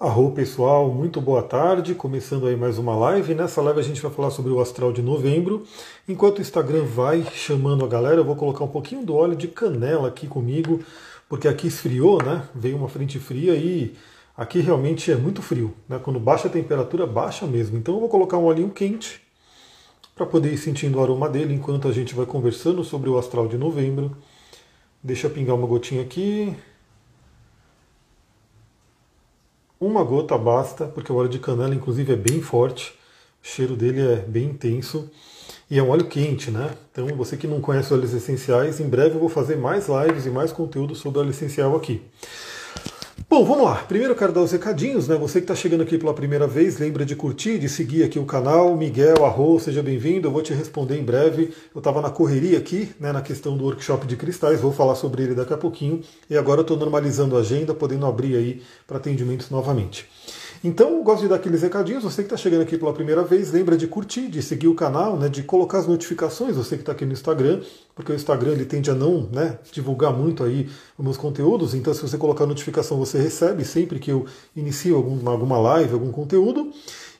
Arro pessoal, muito boa tarde. Começando aí mais uma live. Nessa live a gente vai falar sobre o astral de novembro. Enquanto o Instagram vai chamando a galera, eu vou colocar um pouquinho do óleo de canela aqui comigo, porque aqui esfriou, né? Veio uma frente fria e aqui realmente é muito frio, né? Quando baixa a temperatura, baixa mesmo. Então eu vou colocar um olhinho quente para poder ir sentindo o aroma dele enquanto a gente vai conversando sobre o astral de novembro. Deixa eu pingar uma gotinha aqui. Uma gota basta, porque o óleo de canela, inclusive, é bem forte. O cheiro dele é bem intenso. E é um óleo quente, né? Então, você que não conhece óleos essenciais, em breve eu vou fazer mais lives e mais conteúdo sobre óleo essencial aqui. Bom, vamos lá. Primeiro eu quero dar os recadinhos, né? Você que está chegando aqui pela primeira vez, lembra de curtir, de seguir aqui o canal. Miguel Arro, seja bem-vindo. Eu vou te responder em breve. Eu estava na correria aqui, né, na questão do workshop de cristais, vou falar sobre ele daqui a pouquinho. E agora eu estou normalizando a agenda, podendo abrir aí para atendimentos novamente. Então, eu gosto de dar aqueles recadinhos. Você que está chegando aqui pela primeira vez, lembra de curtir, de seguir o canal, né, de colocar as notificações. Você que está aqui no Instagram, porque o Instagram ele tende a não né, divulgar muito aí os meus conteúdos. Então, se você colocar a notificação, você recebe sempre que eu inicio alguma, alguma live, algum conteúdo.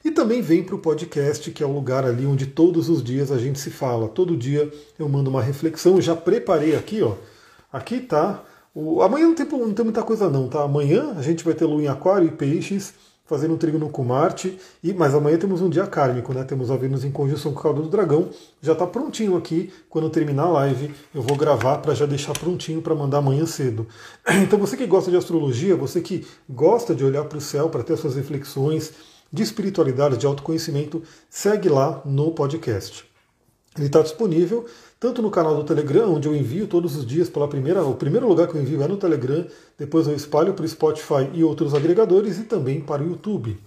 E também vem para o podcast, que é o lugar ali onde todos os dias a gente se fala. Todo dia eu mando uma reflexão. Eu já preparei aqui, ó. Aqui tá. O... Amanhã não tem, não tem muita coisa não, tá? Amanhã a gente vai ter lua em aquário e peixes fazendo um trígono com Marte, e, mas amanhã temos um dia kármico, né? Temos a Vênus em conjunção com o caldo do dragão. Já está prontinho aqui. Quando terminar a live, eu vou gravar para já deixar prontinho para mandar amanhã cedo. Então você que gosta de astrologia, você que gosta de olhar para o céu para ter suas reflexões de espiritualidade, de autoconhecimento, segue lá no podcast. Ele está disponível tanto no canal do Telegram, onde eu envio todos os dias pela primeira, o primeiro lugar que eu envio é no Telegram, depois eu espalho para o Spotify e outros agregadores e também para o YouTube.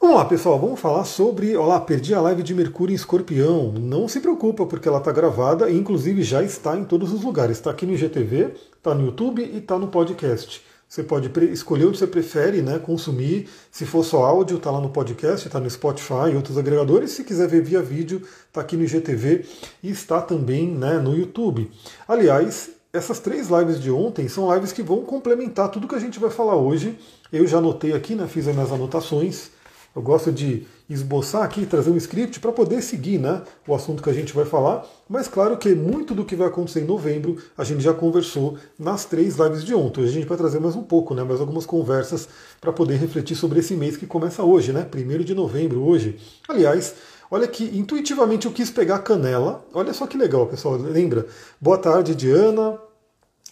Vamos lá, pessoal, vamos falar sobre. Olá, perdi a live de Mercúrio em Escorpião. Não se preocupa, porque ela está gravada e inclusive já está em todos os lugares. Está aqui no IGTV, está no YouTube e está no podcast. Você pode escolher onde você prefere né, consumir. Se for só áudio, está lá no podcast, está no Spotify e outros agregadores. Se quiser ver via vídeo, está aqui no IGTV e está também né, no YouTube. Aliás, essas três lives de ontem são lives que vão complementar tudo que a gente vai falar hoje. Eu já anotei aqui, né, fiz as minhas anotações. Eu gosto de esboçar aqui, trazer um script para poder seguir né, o assunto que a gente vai falar. Mas claro que muito do que vai acontecer em novembro a gente já conversou nas três lives de ontem. Hoje a gente vai trazer mais um pouco, né, mais algumas conversas para poder refletir sobre esse mês que começa hoje, né? Primeiro de novembro, hoje. Aliás, Olha que intuitivamente eu quis pegar canela. Olha só que legal, pessoal. Lembra? Boa tarde, Diana.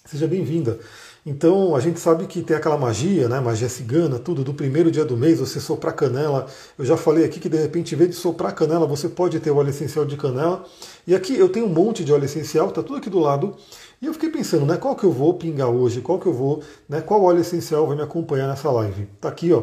Seja bem-vinda. Então a gente sabe que tem aquela magia, né? Magia cigana, tudo, do primeiro dia do mês, você soprar canela. Eu já falei aqui que de repente, em vez de soprar canela, você pode ter o óleo essencial de canela. E aqui eu tenho um monte de óleo essencial, tá tudo aqui do lado. E eu fiquei pensando, né? Qual que eu vou pingar hoje? Qual que eu vou, né? Qual óleo essencial vai me acompanhar nessa live? Tá aqui, ó.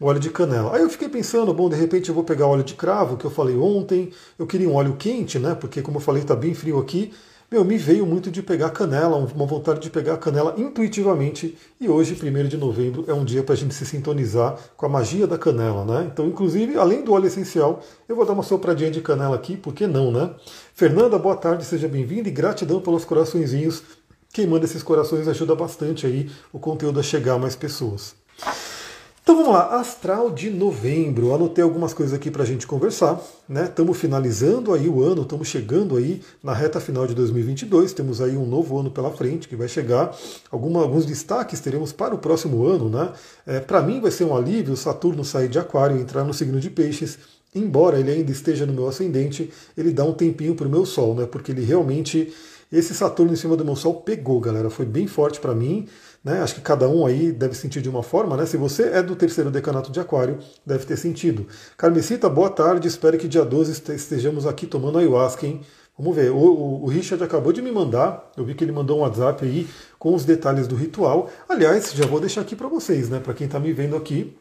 O óleo de canela. Aí eu fiquei pensando, bom, de repente eu vou pegar óleo de cravo, que eu falei ontem. Eu queria um óleo quente, né? Porque, como eu falei, tá bem frio aqui. Meu, me veio muito de pegar canela, uma vontade de pegar canela intuitivamente. E hoje, 1 de novembro, é um dia para a gente se sintonizar com a magia da canela, né? Então, inclusive, além do óleo essencial, eu vou dar uma sopradinha de canela aqui, por que não, né? Fernanda, boa tarde, seja bem-vinda e gratidão pelos coraçõezinhos. Quem manda esses corações ajuda bastante aí o conteúdo a chegar a mais pessoas. Então vamos lá, astral de novembro. Anotei algumas coisas aqui para a gente conversar. Estamos né? finalizando aí o ano, estamos chegando aí na reta final de 2022. Temos aí um novo ano pela frente que vai chegar. Alguma, alguns destaques teremos para o próximo ano. Né? É, para mim vai ser um alívio Saturno sair de Aquário e entrar no signo de Peixes. Embora ele ainda esteja no meu ascendente, ele dá um tempinho para o meu Sol, né? porque ele realmente esse Saturno em cima do meu Sol pegou, galera. Foi bem forte para mim. Né? Acho que cada um aí deve sentir de uma forma. Né? Se você é do terceiro decanato de Aquário, deve ter sentido. Carmesita, boa tarde. Espero que dia 12 estejamos aqui tomando ayahuasca, hein? Vamos ver. O, o, o, Richard acabou de me mandar. Eu vi que ele mandou um WhatsApp aí com os detalhes do ritual. Aliás, já vou deixar aqui para vocês, né? Para quem está me vendo aqui.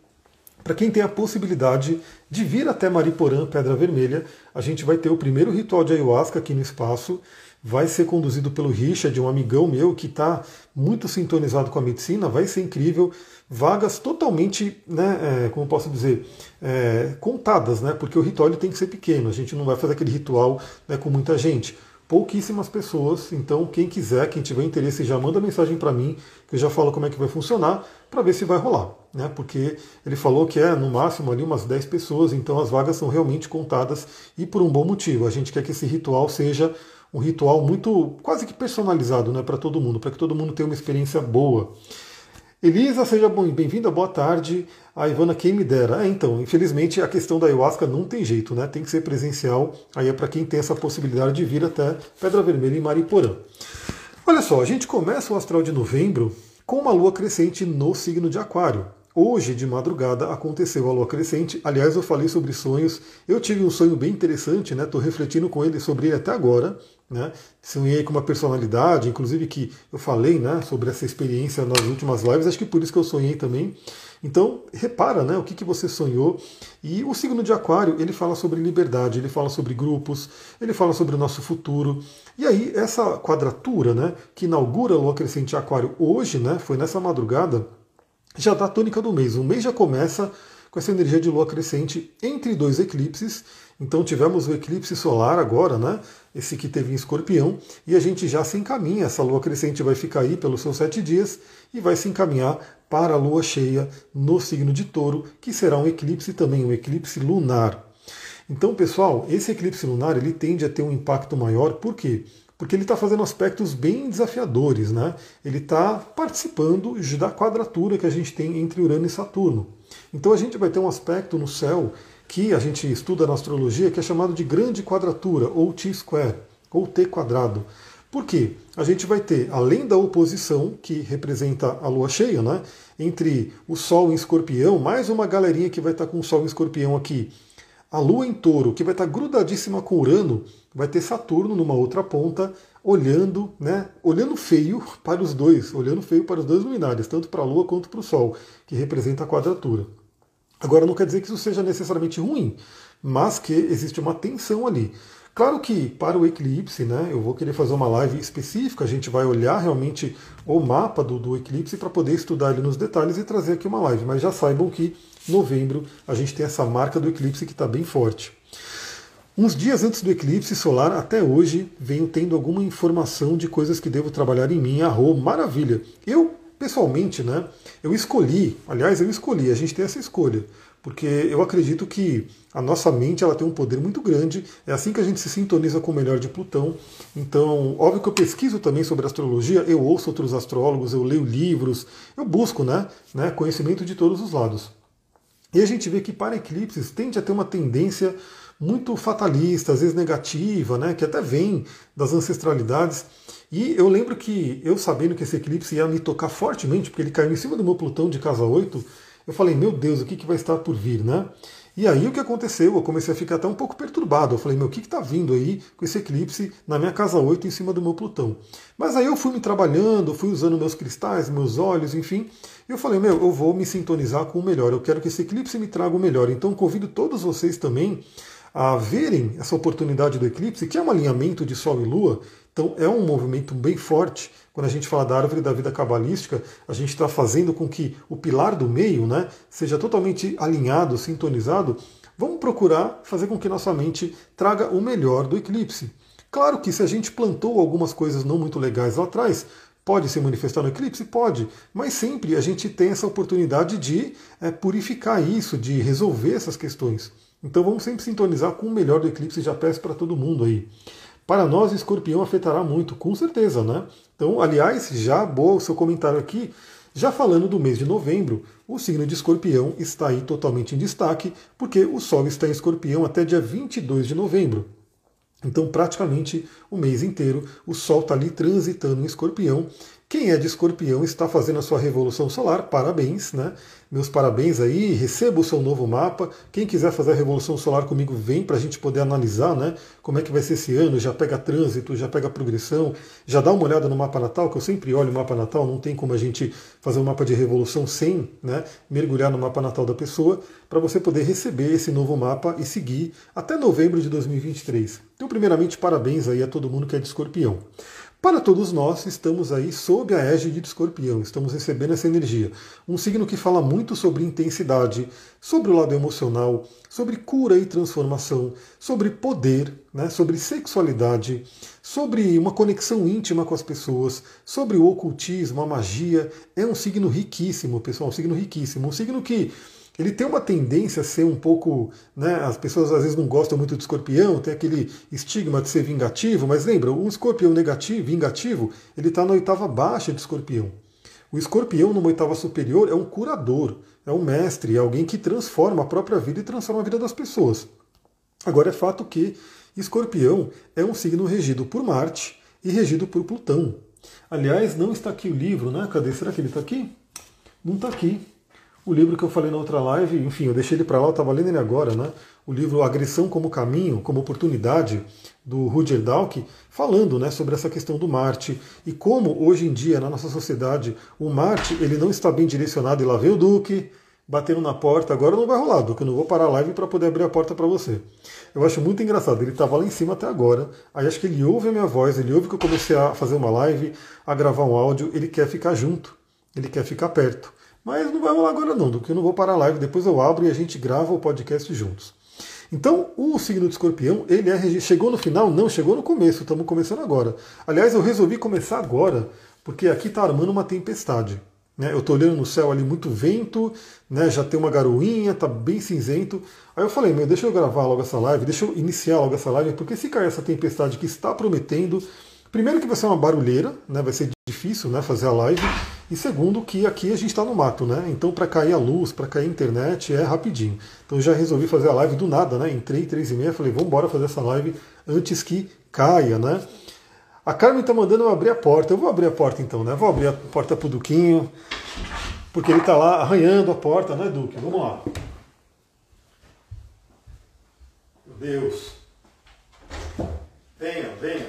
Para quem tem a possibilidade de vir até Mariporã, Pedra Vermelha, a gente vai ter o primeiro ritual de ayahuasca aqui no espaço vai ser conduzido pelo Richard, um amigão meu que está muito sintonizado com a medicina, vai ser incrível. Vagas totalmente, né, é, como posso dizer, é, contadas, né, porque o ritual tem que ser pequeno, a gente não vai fazer aquele ritual né, com muita gente. pouquíssimas pessoas. Então, quem quiser, quem tiver interesse, já manda mensagem para mim, que eu já falo como é que vai funcionar, para ver se vai rolar. Né? Porque ele falou que é no máximo ali umas 10 pessoas, então as vagas são realmente contadas e por um bom motivo. A gente quer que esse ritual seja um ritual muito quase que personalizado né, para todo mundo, para que todo mundo tenha uma experiência boa. Elisa, seja bem-vinda, boa tarde. A Ivana, quem me dera. É, então, infelizmente a questão da ayahuasca não tem jeito, né? Tem que ser presencial. Aí é para quem tem essa possibilidade de vir até Pedra Vermelha e Mariporã. Olha só, a gente começa o astral de novembro com uma lua crescente no signo de Aquário. Hoje, de madrugada, aconteceu a lua crescente. Aliás, eu falei sobre sonhos. Eu tive um sonho bem interessante, né? Estou refletindo com ele sobre ele até agora. Né? Sonhei com uma personalidade, inclusive que eu falei né, sobre essa experiência nas últimas lives, acho que por isso que eu sonhei também. Então, repara né, o que, que você sonhou. E o signo de Aquário, ele fala sobre liberdade, ele fala sobre grupos, ele fala sobre o nosso futuro. E aí, essa quadratura né, que inaugura a lua crescente Aquário hoje, né, foi nessa madrugada, já dá a tônica do mês. O mês já começa com essa energia de lua crescente entre dois eclipses. Então tivemos o eclipse solar agora, né? Esse que teve em escorpião, e a gente já se encaminha. Essa lua crescente vai ficar aí pelos seus sete dias e vai se encaminhar para a lua cheia no signo de touro, que será um eclipse também, um eclipse lunar. Então, pessoal, esse eclipse lunar ele tende a ter um impacto maior, por quê? Porque ele está fazendo aspectos bem desafiadores, né? Ele está participando da quadratura que a gente tem entre Urano e Saturno. Então a gente vai ter um aspecto no céu que a gente estuda na astrologia que é chamado de grande quadratura, ou T-square, ou T quadrado. Por quê? A gente vai ter, além da oposição, que representa a lua cheia, né? Entre o Sol em escorpião, mais uma galerinha que vai estar com o Sol em escorpião aqui, a Lua em touro, que vai estar grudadíssima com Urano, vai ter Saturno numa outra ponta, olhando, né, olhando feio para os dois, olhando feio para os dois luminares, tanto para a Lua quanto para o Sol, que representa a quadratura. Agora não quer dizer que isso seja necessariamente ruim, mas que existe uma tensão ali. Claro que para o eclipse, né, eu vou querer fazer uma live específica, a gente vai olhar realmente o mapa do, do eclipse para poder estudar ele nos detalhes e trazer aqui uma live, mas já saibam que novembro, a gente tem essa marca do eclipse que está bem forte. Uns dias antes do eclipse solar, até hoje, venho tendo alguma informação de coisas que devo trabalhar em mim. Arro, maravilha! Eu, pessoalmente, né, eu escolhi, aliás, eu escolhi, a gente tem essa escolha, porque eu acredito que a nossa mente ela tem um poder muito grande, é assim que a gente se sintoniza com o melhor de Plutão. Então, óbvio que eu pesquiso também sobre astrologia, eu ouço outros astrólogos, eu leio livros, eu busco né, né, conhecimento de todos os lados. E a gente vê que para eclipses tende a ter uma tendência muito fatalista, às vezes negativa, né, que até vem das ancestralidades. E eu lembro que eu sabendo que esse eclipse ia me tocar fortemente, porque ele caiu em cima do meu Plutão de casa 8, eu falei, meu Deus, o que, que vai estar por vir, né? E aí o que aconteceu? Eu comecei a ficar até um pouco perturbado. Eu falei, meu, o que está vindo aí com esse eclipse na minha casa 8 em cima do meu Plutão? Mas aí eu fui me trabalhando, fui usando meus cristais, meus olhos, enfim. E eu falei, meu, eu vou me sintonizar com o melhor. Eu quero que esse eclipse me traga o melhor. Então convido todos vocês também a verem essa oportunidade do eclipse, que é um alinhamento de Sol e Lua. Então é um movimento bem forte. Quando a gente fala da árvore da vida cabalística, a gente está fazendo com que o pilar do meio né, seja totalmente alinhado, sintonizado. Vamos procurar fazer com que nossa mente traga o melhor do eclipse. Claro que se a gente plantou algumas coisas não muito legais lá atrás, pode se manifestar no eclipse? Pode, mas sempre a gente tem essa oportunidade de é, purificar isso, de resolver essas questões. Então vamos sempre sintonizar com o melhor do eclipse, já peço para todo mundo aí. Para nós, escorpião afetará muito, com certeza, né? Então, aliás, já boa o seu comentário aqui. Já falando do mês de novembro, o signo de escorpião está aí totalmente em destaque, porque o Sol está em escorpião até dia 22 de novembro. Então, praticamente o mês inteiro, o Sol está ali transitando em escorpião. Quem é de escorpião está fazendo a sua revolução solar, parabéns, né? Meus parabéns aí, receba o seu novo mapa. Quem quiser fazer a Revolução Solar comigo, vem para a gente poder analisar né, como é que vai ser esse ano. Já pega trânsito, já pega progressão, já dá uma olhada no mapa natal, que eu sempre olho o mapa natal, não tem como a gente fazer um mapa de revolução sem né, mergulhar no mapa natal da pessoa, para você poder receber esse novo mapa e seguir até novembro de 2023. Então, primeiramente, parabéns aí a todo mundo que é de escorpião. Para todos nós, estamos aí sob a égide de escorpião, estamos recebendo essa energia. Um signo que fala muito sobre intensidade, sobre o lado emocional, sobre cura e transformação, sobre poder, né, sobre sexualidade, sobre uma conexão íntima com as pessoas, sobre o ocultismo, a magia. É um signo riquíssimo, pessoal, um signo riquíssimo. Um signo que ele tem uma tendência a ser um pouco. Né, as pessoas às vezes não gostam muito de escorpião, tem aquele estigma de ser vingativo, mas lembra, um escorpião negativo, vingativo, ele está na oitava baixa de escorpião. O escorpião, numa oitava superior, é um curador, é um mestre, é alguém que transforma a própria vida e transforma a vida das pessoas. Agora é fato que escorpião é um signo regido por Marte e regido por Plutão. Aliás, não está aqui o livro, né? Cadê? Será que ele está aqui? Não está aqui o livro que eu falei na outra live, enfim, eu deixei ele para lá, eu estava lendo ele agora, né? O livro Agressão como Caminho, como Oportunidade, do Rudyard Dalk, falando né, sobre essa questão do Marte e como hoje em dia na nossa sociedade o Marte ele não está bem direcionado e lá vem o Duque batendo na porta, agora não vai rolar, Duque, eu não vou parar a live para poder abrir a porta para você. Eu acho muito engraçado, ele estava lá em cima até agora, aí acho que ele ouve a minha voz, ele ouve que eu comecei a fazer uma live, a gravar um áudio, ele quer ficar junto, ele quer ficar perto. Mas não vai rolar agora não, do que eu não vou parar a live, depois eu abro e a gente grava o podcast juntos. Então, o signo de escorpião, ele é chegou no final? Não, chegou no começo, estamos começando agora. Aliás, eu resolvi começar agora, porque aqui está armando uma tempestade. Né? Eu estou olhando no céu ali muito vento, né? já tem uma garoinha, está bem cinzento. Aí eu falei, meu, deixa eu gravar logo essa live, deixa eu iniciar logo essa live, porque se cair essa tempestade que está prometendo, primeiro que vai ser uma barulheira, né? vai ser difícil né? fazer a live, e segundo, que aqui a gente está no mato, né? Então para cair a luz, para cair a internet é rapidinho. Então já resolvi fazer a live do nada, né? Entrei três e meia, falei, vamos embora fazer essa live antes que caia, né? A Carmen está mandando eu abrir a porta. Eu vou abrir a porta então, né? Vou abrir a porta pro Duquinho, porque ele está lá arranhando a porta, né, Duque? Vamos lá. Meu Deus. Venha, venha.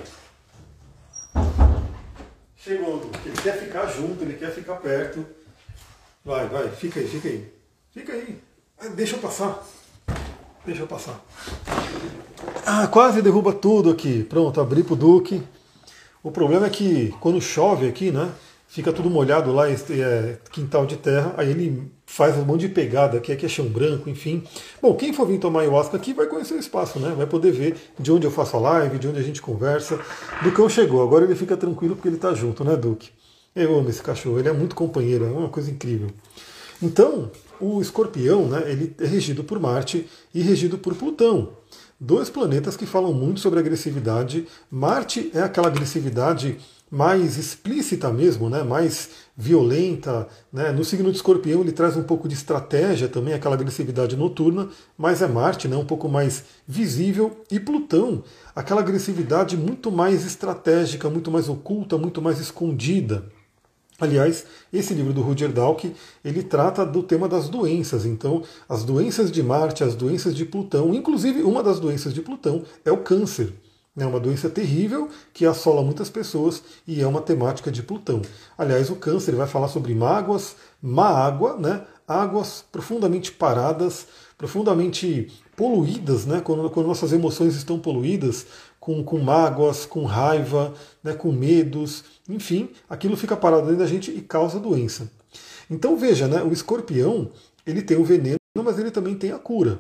Chegou, ele quer ficar junto, ele quer ficar perto. Vai, vai, fica aí, fica aí. Fica aí. Deixa eu passar. Deixa eu passar. Ah, quase derruba tudo aqui. Pronto, abri pro Duque. O problema é que quando chove aqui, né? Fica tudo molhado lá, é quintal de terra, aí ele faz um monte de pegada, que aqui é chão branco, enfim. Bom, quem for vir tomar ayahuasca aqui vai conhecer o espaço, né? Vai poder ver de onde eu faço a live, de onde a gente conversa. Ducão chegou, agora ele fica tranquilo porque ele está junto, né, Duque? Eu amo esse cachorro, ele é muito companheiro, é uma coisa incrível. Então, o escorpião, né, ele é regido por Marte e regido por Plutão. Dois planetas que falam muito sobre agressividade. Marte é aquela agressividade mais explícita mesmo, né, mais violenta. Né? No signo de escorpião ele traz um pouco de estratégia também, aquela agressividade noturna, mas é Marte, né, um pouco mais visível, e Plutão, aquela agressividade muito mais estratégica, muito mais oculta, muito mais escondida. Aliás, esse livro do Rudyard Dalk, ele trata do tema das doenças. Então, as doenças de Marte, as doenças de Plutão, inclusive uma das doenças de Plutão é o câncer. É uma doença terrível que assola muitas pessoas e é uma temática de Plutão. Aliás, o câncer vai falar sobre mágoas, má água, né? águas profundamente paradas, profundamente poluídas, né? quando, quando nossas emoções estão poluídas, com, com mágoas, com raiva, né? com medos, enfim, aquilo fica parado dentro da gente e causa doença. Então veja, né? o escorpião ele tem o veneno, mas ele também tem a cura.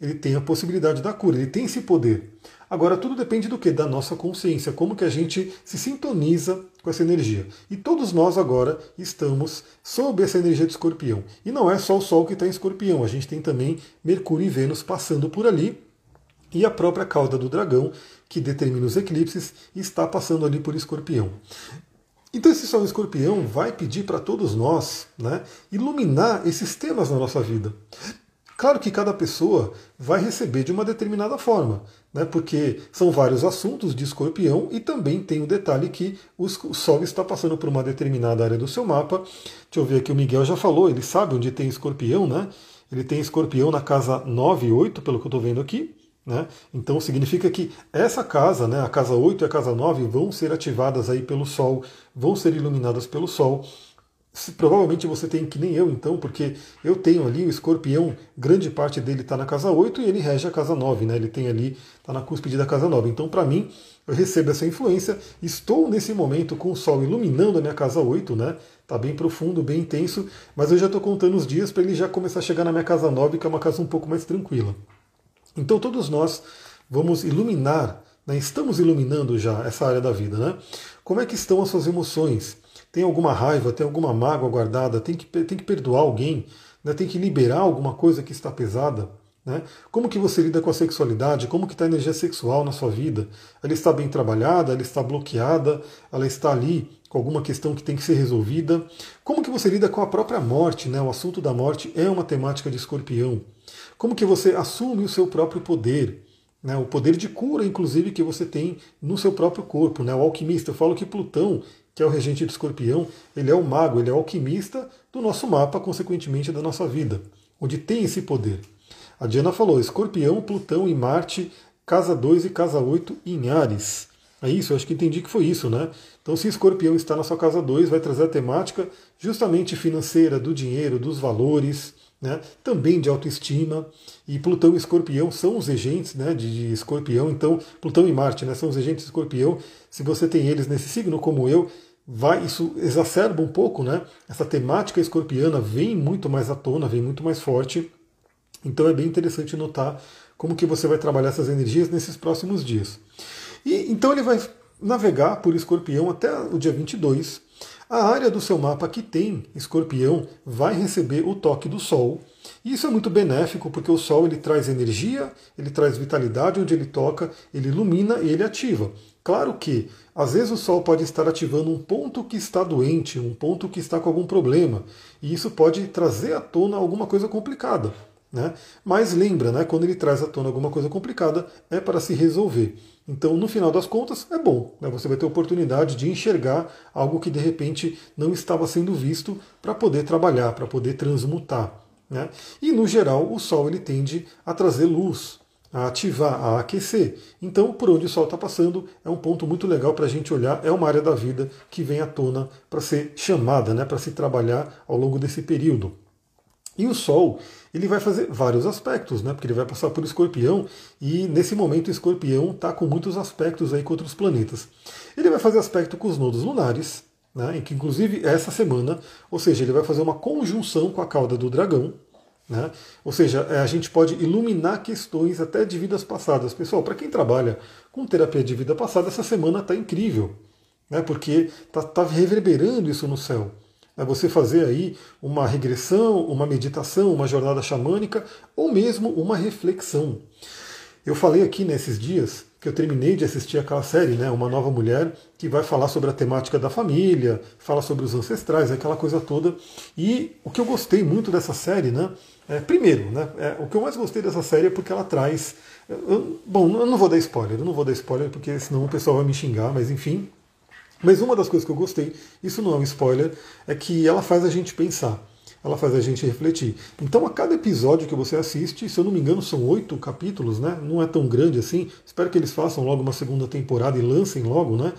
Ele tem a possibilidade da cura, ele tem esse poder. Agora, tudo depende do que? Da nossa consciência, como que a gente se sintoniza com essa energia. E todos nós agora estamos sob essa energia de escorpião. E não é só o Sol que está em escorpião, a gente tem também Mercúrio e Vênus passando por ali. E a própria cauda do dragão, que determina os eclipses, está passando ali por escorpião. Então esse Sol escorpião vai pedir para todos nós né, iluminar esses temas na nossa vida. Claro que cada pessoa vai receber de uma determinada forma, né? porque são vários assuntos de escorpião e também tem o detalhe que o Sol está passando por uma determinada área do seu mapa. Deixa eu ver aqui, o Miguel já falou, ele sabe onde tem escorpião, né? Ele tem escorpião na casa 9 e 8, pelo que eu estou vendo aqui. Né? Então significa que essa casa, né, a casa 8 e a casa 9, vão ser ativadas aí pelo Sol, vão ser iluminadas pelo Sol provavelmente você tem que nem eu, então, porque eu tenho ali o escorpião, grande parte dele está na casa 8 e ele rege a casa 9, né? Ele tem ali, está na cúspide da casa 9. Então, para mim, eu recebo essa influência, estou nesse momento com o Sol iluminando a minha casa 8, né? Tá bem profundo, bem intenso, mas eu já estou contando os dias para ele já começar a chegar na minha casa 9, que é uma casa um pouco mais tranquila. Então todos nós vamos iluminar, né? estamos iluminando já essa área da vida, né? Como é que estão as suas emoções? Tem alguma raiva, tem alguma mágoa guardada, tem que, tem que perdoar alguém, né? tem que liberar alguma coisa que está pesada? Né? Como que você lida com a sexualidade? Como que está a energia sexual na sua vida? Ela está bem trabalhada? Ela está bloqueada? Ela está ali com alguma questão que tem que ser resolvida? Como que você lida com a própria morte? Né? O assunto da morte é uma temática de escorpião. Como que você assume o seu próprio poder? Né? O poder de cura, inclusive, que você tem no seu próprio corpo. Né? O alquimista, eu falo que Plutão, que é o regente de escorpião, ele é o mago, ele é o alquimista do nosso mapa, consequentemente da nossa vida, onde tem esse poder. A Diana falou: Escorpião, Plutão e Marte, casa 2 e casa 8 em Ares. É isso, eu acho que entendi que foi isso, né? Então, se Escorpião está na sua casa 2, vai trazer a temática justamente financeira, do dinheiro, dos valores, né? também de autoestima. E Plutão e Escorpião são os regentes né, de, de Escorpião, então, Plutão e Marte né, são os regentes de Escorpião. Se você tem eles nesse signo, como eu, vai isso exacerba um pouco, né? Essa temática escorpiana vem muito mais à tona, vem muito mais forte. Então é bem interessante notar como que você vai trabalhar essas energias nesses próximos dias. E então ele vai navegar por Escorpião até o dia 22. A área do seu mapa que tem Escorpião vai receber o toque do Sol. E isso é muito benéfico porque o Sol ele traz energia, ele traz vitalidade onde ele toca, ele ilumina e ele ativa. Claro que às vezes o Sol pode estar ativando um ponto que está doente, um ponto que está com algum problema, e isso pode trazer à tona alguma coisa complicada. Né? Mas lembra, né, quando ele traz à tona alguma coisa complicada, é para se resolver. Então, no final das contas, é bom. Né? Você vai ter oportunidade de enxergar algo que de repente não estava sendo visto para poder trabalhar, para poder transmutar. Né? E no geral, o Sol ele tende a trazer luz, a ativar, a aquecer. Então, por onde o Sol está passando é um ponto muito legal para a gente olhar. É uma área da vida que vem à tona para ser chamada, né? para se trabalhar ao longo desse período. E o Sol, ele vai fazer vários aspectos, né? Porque ele vai passar por Escorpião e nesse momento o Escorpião está com muitos aspectos aí com outros planetas. Ele vai fazer aspecto com os nodos lunares, né? Que inclusive essa semana, ou seja, ele vai fazer uma conjunção com a cauda do dragão, né? Ou seja, é, a gente pode iluminar questões até de vidas passadas. Pessoal, para quem trabalha com terapia de vida passada, essa semana está incrível, né? Porque está tá reverberando isso no céu é você fazer aí uma regressão, uma meditação, uma jornada xamânica ou mesmo uma reflexão. Eu falei aqui nesses dias que eu terminei de assistir aquela série, né, Uma Nova Mulher, que vai falar sobre a temática da família, fala sobre os ancestrais, aquela coisa toda. E o que eu gostei muito dessa série, né, é, primeiro, né, é, o que eu mais gostei dessa série é porque ela traz. Eu, bom, eu não vou dar spoiler, eu não vou dar spoiler porque senão o pessoal vai me xingar, mas enfim, mas uma das coisas que eu gostei, isso não é um spoiler, é que ela faz a gente pensar, ela faz a gente refletir. Então, a cada episódio que você assiste, se eu não me engano, são oito capítulos, né? Não é tão grande assim. Espero que eles façam logo uma segunda temporada e lancem logo, né?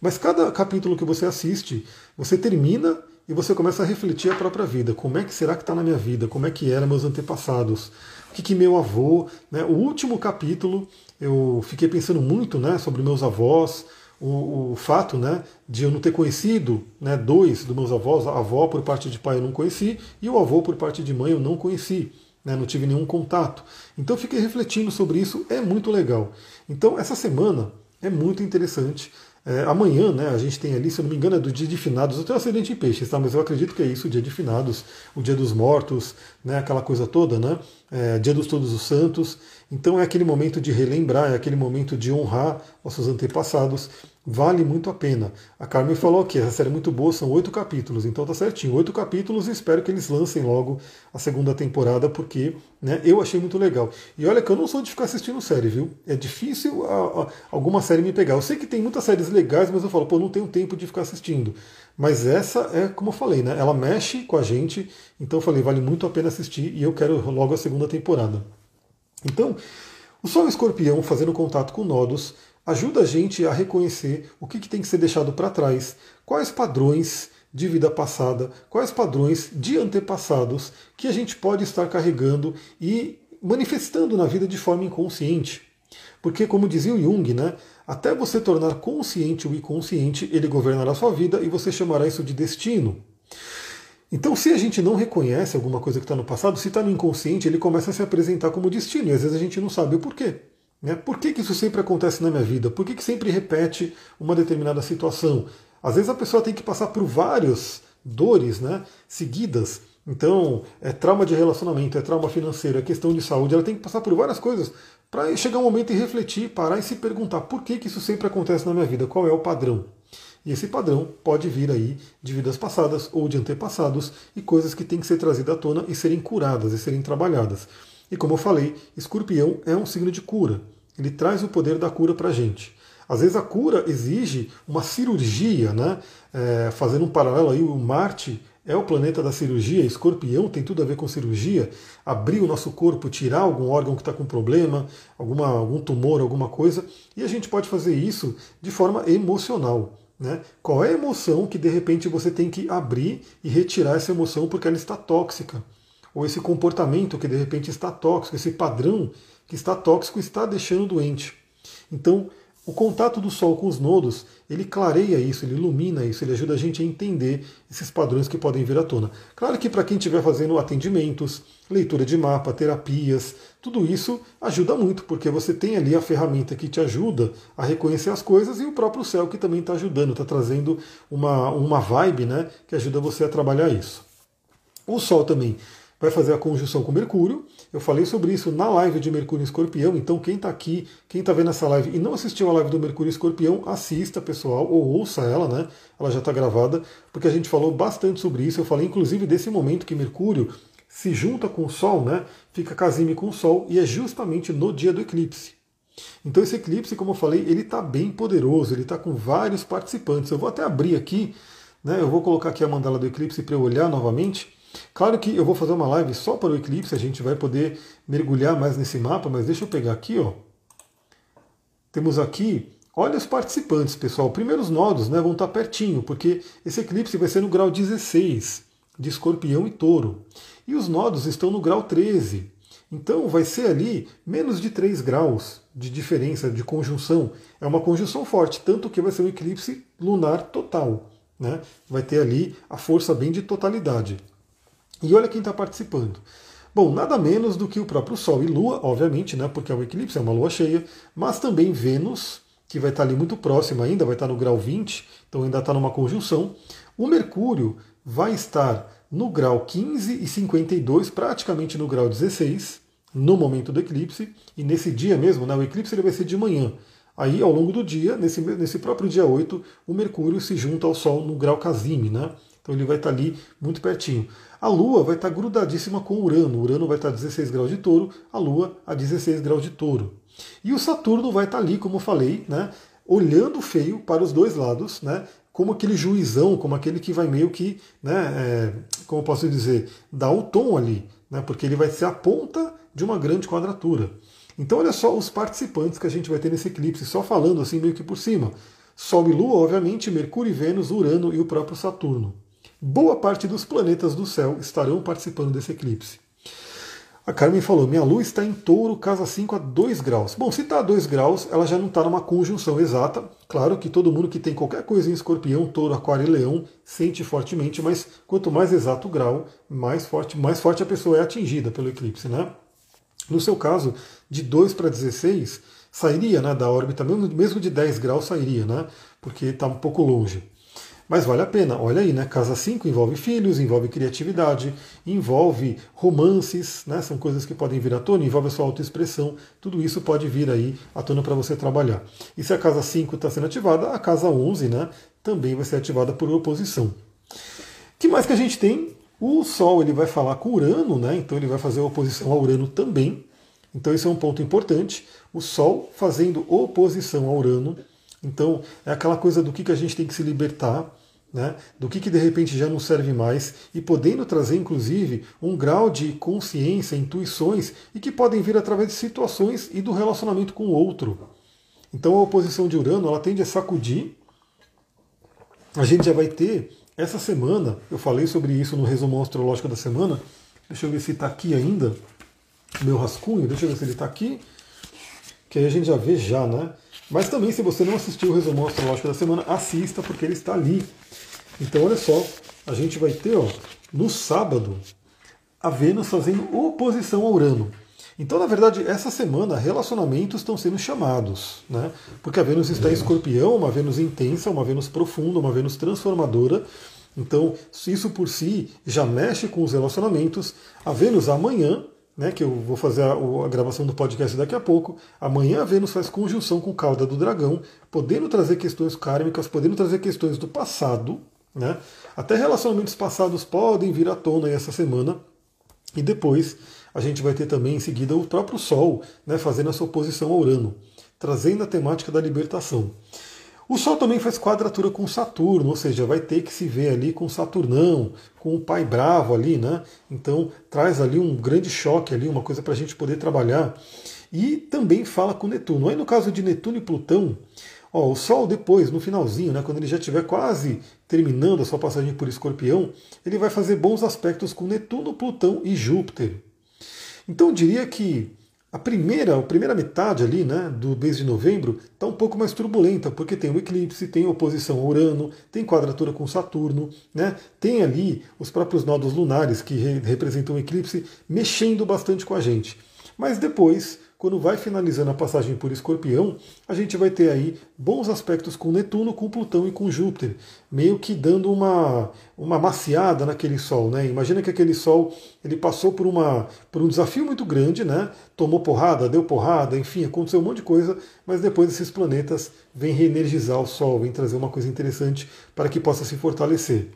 Mas cada capítulo que você assiste, você termina e você começa a refletir a própria vida. Como é que será que está na minha vida? Como é que eram meus antepassados? O que, que meu avô. Né? O último capítulo eu fiquei pensando muito né, sobre meus avós, o, o, fato né, de eu não ter conhecido né, dois dos meus avós, a avó por parte de pai eu não conheci e o avô por parte de mãe eu não conheci, né, não tive nenhum contato. Então fiquei refletindo sobre isso, é muito legal. Então essa semana é muito interessante. É, amanhã, né, a gente tem ali, se eu não me engano, é do dia de finados. Eu tenho acidente em peixes, tá? Mas eu acredito que é isso, o dia de finados, o dia dos mortos, né, aquela coisa toda, né? É, dia dos Todos os Santos. Então é aquele momento de relembrar, é aquele momento de honrar nossos antepassados. Vale muito a pena. A Carmen falou que essa série é muito boa, são oito capítulos, então tá certinho. Oito capítulos e espero que eles lancem logo a segunda temporada, porque né, eu achei muito legal. E olha que eu não sou de ficar assistindo série, viu? É difícil a, a, alguma série me pegar. Eu sei que tem muitas séries legais, mas eu falo, pô, não tenho tempo de ficar assistindo. Mas essa é, como eu falei, né? Ela mexe com a gente, então eu falei, vale muito a pena assistir e eu quero logo a segunda temporada. Então, o Sol Escorpião fazendo contato com nodos ajuda a gente a reconhecer o que, que tem que ser deixado para trás, quais padrões de vida passada, quais padrões de antepassados que a gente pode estar carregando e manifestando na vida de forma inconsciente. Porque, como dizia o Jung, né, até você tornar consciente o inconsciente, ele governará a sua vida e você chamará isso de destino. Então, se a gente não reconhece alguma coisa que está no passado, se está no inconsciente, ele começa a se apresentar como destino. E às vezes a gente não sabe o porquê. Né? Por que, que isso sempre acontece na minha vida? Por que, que sempre repete uma determinada situação? Às vezes a pessoa tem que passar por várias dores né, seguidas. Então, é trauma de relacionamento, é trauma financeiro, é questão de saúde. Ela tem que passar por várias coisas para chegar um momento e refletir, parar e se perguntar por que, que isso sempre acontece na minha vida, qual é o padrão. E esse padrão pode vir aí de vidas passadas ou de antepassados e coisas que têm que ser trazidas à tona e serem curadas e serem trabalhadas. E como eu falei, escorpião é um signo de cura. Ele traz o poder da cura para a gente. Às vezes a cura exige uma cirurgia, né? É, fazendo um paralelo aí, o Marte é o planeta da cirurgia, escorpião tem tudo a ver com cirurgia, abrir o nosso corpo, tirar algum órgão que está com problema, alguma, algum tumor, alguma coisa, e a gente pode fazer isso de forma emocional. Né? Qual é a emoção que de repente você tem que abrir e retirar essa emoção porque ela está tóxica? Ou esse comportamento que de repente está tóxico, esse padrão que está tóxico está deixando doente. Então, o contato do Sol com os nodos, ele clareia isso, ele ilumina isso, ele ajuda a gente a entender esses padrões que podem vir à tona. Claro que para quem estiver fazendo atendimentos, leitura de mapa, terapias, tudo isso ajuda muito, porque você tem ali a ferramenta que te ajuda a reconhecer as coisas e o próprio céu que também está ajudando, está trazendo uma, uma vibe né, que ajuda você a trabalhar isso. O Sol também vai fazer a conjunção com Mercúrio. Eu falei sobre isso na live de Mercúrio Escorpião, então quem está aqui, quem está vendo essa live e não assistiu a live do Mercúrio Escorpião, assista, pessoal, ou ouça ela, né? Ela já está gravada, porque a gente falou bastante sobre isso. Eu falei inclusive desse momento que Mercúrio se junta com o Sol, né? Fica casime com o Sol, e é justamente no dia do eclipse. Então esse eclipse, como eu falei, ele está bem poderoso, ele está com vários participantes. Eu vou até abrir aqui, né? Eu vou colocar aqui a mandala do eclipse para eu olhar novamente. Claro que eu vou fazer uma live só para o eclipse, a gente vai poder mergulhar mais nesse mapa, mas deixa eu pegar aqui, ó. Temos aqui, olha os participantes, pessoal. Primeiros nodos né, vão estar pertinho, porque esse eclipse vai ser no grau 16 de escorpião e touro. E os nodos estão no grau 13. Então vai ser ali menos de 3 graus de diferença de conjunção. É uma conjunção forte, tanto que vai ser um eclipse lunar total. Né? Vai ter ali a força bem de totalidade. E olha quem está participando. Bom, nada menos do que o próprio Sol e Lua, obviamente, né, porque é um eclipse, é uma lua cheia, mas também Vênus, que vai estar tá ali muito próximo ainda, vai estar tá no grau 20, então ainda está numa conjunção. O Mercúrio vai estar no grau 15 e 52, praticamente no grau 16, no momento do eclipse, e nesse dia mesmo, né, o eclipse ele vai ser de manhã. Aí, ao longo do dia, nesse, nesse próprio dia 8, o Mercúrio se junta ao Sol no grau Casime, né? Então ele vai estar ali muito pertinho. A Lua vai estar grudadíssima com Urano. Urano vai estar a 16 graus de touro, a Lua a 16 graus de touro. E o Saturno vai estar ali, como eu falei, né, olhando feio para os dois lados, né, como aquele juizão, como aquele que vai meio que, né, é, como eu posso dizer, dar o tom ali, né, porque ele vai ser a ponta de uma grande quadratura. Então olha só os participantes que a gente vai ter nesse eclipse, só falando assim meio que por cima. Sol e Lua, obviamente, Mercúrio e Vênus, Urano e o próprio Saturno boa parte dos planetas do céu estarão participando desse eclipse. A Carmen falou: minha lua está em touro, casa 5 a 2 graus. Bom, se está a 2 graus, ela já não está numa conjunção exata. Claro que todo mundo que tem qualquer coisa em escorpião, touro, aquário e leão sente fortemente, mas quanto mais exato o grau, mais forte, mais forte a pessoa é atingida pelo eclipse. Né? No seu caso, de 2 para 16, sairia né, da órbita, mesmo, de 10 graus sairia, né? porque está um pouco longe. Mas vale a pena, olha aí, né? Casa 5 envolve filhos, envolve criatividade, envolve romances, né? São coisas que podem vir à tona, envolve a sua autoexpressão, tudo isso pode vir aí à tona para você trabalhar. E se a casa 5 está sendo ativada, a casa 11, né? Também vai ser ativada por oposição. que mais que a gente tem? O Sol ele vai falar com Urano, né? Então ele vai fazer oposição a Urano também. Então esse é um ponto importante. O Sol fazendo oposição a Urano. Então é aquela coisa do que, que a gente tem que se libertar né, do que, que de repente já não serve mais e podendo trazer inclusive um grau de consciência, intuições e que podem vir através de situações e do relacionamento com o outro. Então a oposição de Urano ela tende a sacudir. A gente já vai ter essa semana, eu falei sobre isso no resumo astrológico da semana. Deixa eu ver se está aqui ainda, meu rascunho, deixa eu ver se ele está aqui. Que aí a gente já vê já, né? Mas também, se você não assistiu o resumão astrológico da semana, assista, porque ele está ali. Então, olha só, a gente vai ter, ó, no sábado, a Vênus fazendo oposição ao Urano. Então, na verdade, essa semana relacionamentos estão sendo chamados, né? Porque a Vênus está em escorpião, uma Vênus intensa, uma Vênus profunda, uma Vênus transformadora. Então, isso por si já mexe com os relacionamentos. A Vênus amanhã, né, que eu vou fazer a, a, gravação do podcast daqui a pouco, amanhã a Vênus faz conjunção com cauda do dragão, podendo trazer questões kármicas, podendo trazer questões do passado, né? Até relacionamentos passados podem vir à tona essa semana. E depois a gente vai ter também em seguida o próprio Sol né, fazendo essa oposição ao Urano, trazendo a temática da libertação. O Sol também faz quadratura com Saturno, ou seja, vai ter que se ver ali com Saturnão, com o pai bravo ali, né? Então traz ali um grande choque ali, uma coisa para a gente poder trabalhar. E também fala com Netuno. Aí no caso de Netuno e Plutão, ó, o Sol depois, no finalzinho, né, quando ele já estiver quase terminando a sua passagem por Escorpião, ele vai fazer bons aspectos com Netuno, Plutão e Júpiter. Então eu diria que a primeira, a primeira metade ali, né, do mês de novembro está um pouco mais turbulenta, porque tem o eclipse, tem oposição a Urano, tem quadratura com Saturno, né, tem ali os próprios nodos lunares que re representam o eclipse mexendo bastante com a gente. Mas depois quando vai finalizando a passagem por Escorpião, a gente vai ter aí bons aspectos com Netuno, com Plutão e com Júpiter, meio que dando uma, uma maciada naquele Sol. Né? Imagina que aquele Sol ele passou por, uma, por um desafio muito grande, né? tomou porrada, deu porrada, enfim, aconteceu um monte de coisa, mas depois esses planetas vêm reenergizar o Sol, vêm trazer uma coisa interessante para que possa se fortalecer.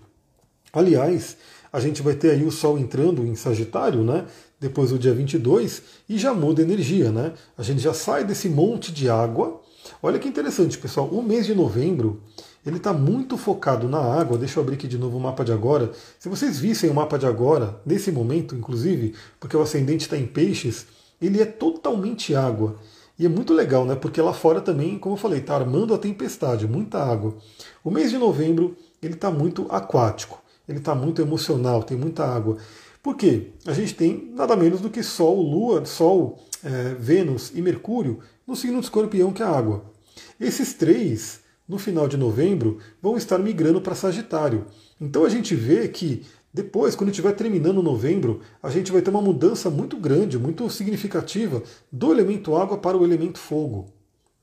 Aliás, a gente vai ter aí o Sol entrando em Sagitário, né? Depois do dia 22, e já muda a energia, né? A gente já sai desse monte de água. Olha que interessante, pessoal. O mês de novembro ele está muito focado na água. Deixa eu abrir aqui de novo o mapa de agora. Se vocês vissem o mapa de agora, nesse momento, inclusive, porque o ascendente está em peixes, ele é totalmente água. E é muito legal, né? Porque lá fora também, como eu falei, está armando a tempestade, muita água. O mês de novembro ele está muito aquático, ele está muito emocional, tem muita água. Por quê? A gente tem nada menos do que Sol, Lua, Sol, é, Vênus e Mercúrio no signo de escorpião, que é a água. Esses três, no final de novembro, vão estar migrando para Sagitário. Então a gente vê que depois, quando estiver terminando novembro, a gente vai ter uma mudança muito grande, muito significativa do elemento água para o elemento fogo.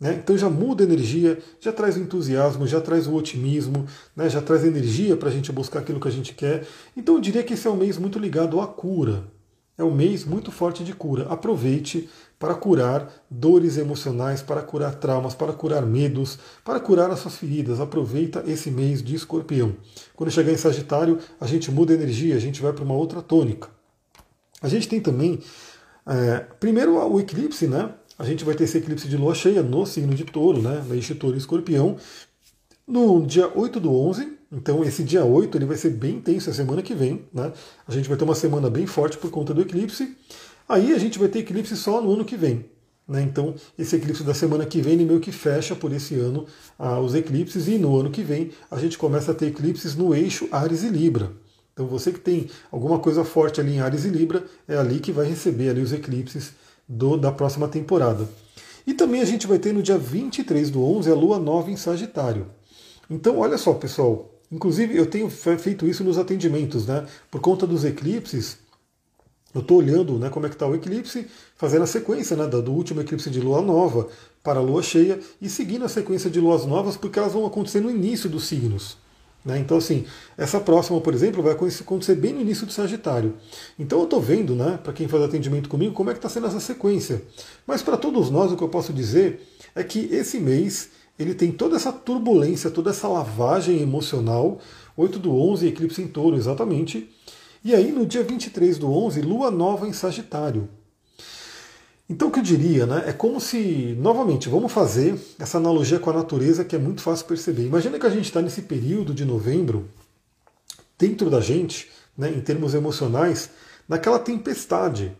Né? Então já muda a energia, já traz o entusiasmo, já traz o otimismo, né? já traz energia para a gente buscar aquilo que a gente quer. Então eu diria que esse é um mês muito ligado à cura. É um mês muito forte de cura. Aproveite para curar dores emocionais, para curar traumas, para curar medos, para curar as suas feridas. Aproveita esse mês de escorpião. Quando chegar em Sagitário, a gente muda a energia, a gente vai para uma outra tônica. A gente tem também, é, primeiro, o eclipse, né? A gente vai ter esse eclipse de lua cheia no signo de touro, né, na touro e escorpião, no dia 8 do 11. Então, esse dia 8 ele vai ser bem intenso a semana que vem. Né? A gente vai ter uma semana bem forte por conta do eclipse. Aí a gente vai ter eclipse só no ano que vem. Né? Então, esse eclipse da semana que vem ele meio que fecha por esse ano ah, os eclipses. E no ano que vem a gente começa a ter eclipses no eixo Ares e Libra. Então, você que tem alguma coisa forte ali em Ares e Libra, é ali que vai receber ali os eclipses do, da próxima temporada. E também a gente vai ter no dia 23 do 11 a lua nova em Sagitário. Então, olha só, pessoal. Inclusive, eu tenho feito isso nos atendimentos, né? Por conta dos eclipses, eu estou olhando né, como é que está o eclipse, fazendo a sequência né, do último eclipse de lua nova para a lua cheia e seguindo a sequência de luas novas, porque elas vão acontecer no início dos signos. Né? Então, assim, essa próxima, por exemplo, vai acontecer bem no início do Sagitário. Então, eu estou vendo, né, para quem faz atendimento comigo, como é que está sendo essa sequência. Mas para todos nós, o que eu posso dizer é que esse mês ele tem toda essa turbulência, toda essa lavagem emocional. 8 do 11, eclipse em touro, exatamente. E aí, no dia 23 do 11, lua nova em Sagitário. Então o que eu diria, né? É como se, novamente, vamos fazer essa analogia com a natureza que é muito fácil perceber. Imagina que a gente está nesse período de novembro, dentro da gente, né, em termos emocionais, naquela tempestade.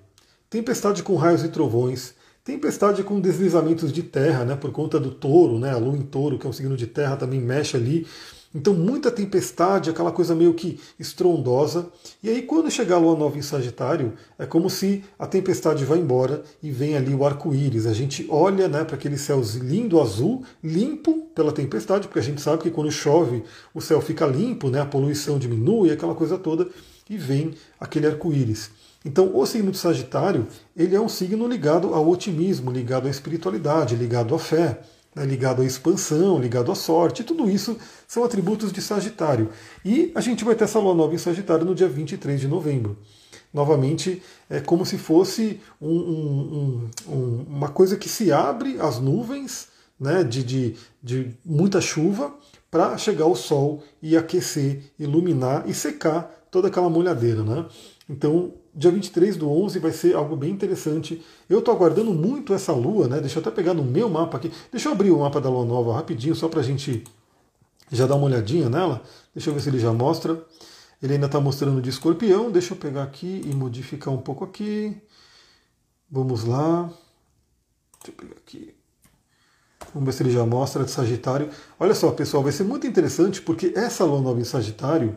Tempestade com raios e trovões, tempestade com deslizamentos de terra, né, por conta do touro, né, a lua em touro, que é um signo de terra, também mexe ali. Então, muita tempestade, aquela coisa meio que estrondosa. E aí, quando chegar a lua nova em Sagitário, é como se a tempestade vai embora e vem ali o arco-íris. A gente olha né, para aquele céu lindo azul, limpo pela tempestade, porque a gente sabe que quando chove o céu fica limpo, né, a poluição diminui, aquela coisa toda, e vem aquele arco-íris. Então, o signo de Sagitário, ele é um signo ligado ao otimismo, ligado à espiritualidade, ligado à fé né, ligado à expansão, ligado à sorte, tudo isso são atributos de Sagitário. E a gente vai ter essa lua nova em Sagitário no dia 23 de novembro. Novamente, é como se fosse um, um, um, uma coisa que se abre as nuvens né, de, de, de muita chuva para chegar o sol e aquecer, iluminar e secar toda aquela molhadeira. Né? Então, dia 23 do 11 vai ser algo bem interessante. Eu estou aguardando muito essa lua, né? Deixa eu até pegar no meu mapa aqui. Deixa eu abrir o mapa da lua nova rapidinho, só para a gente já dar uma olhadinha nela. Deixa eu ver se ele já mostra. Ele ainda está mostrando de escorpião. Deixa eu pegar aqui e modificar um pouco aqui. Vamos lá. Deixa eu pegar aqui. Vamos ver se ele já mostra de Sagitário. Olha só, pessoal, vai ser muito interessante porque essa lua nova em Sagitário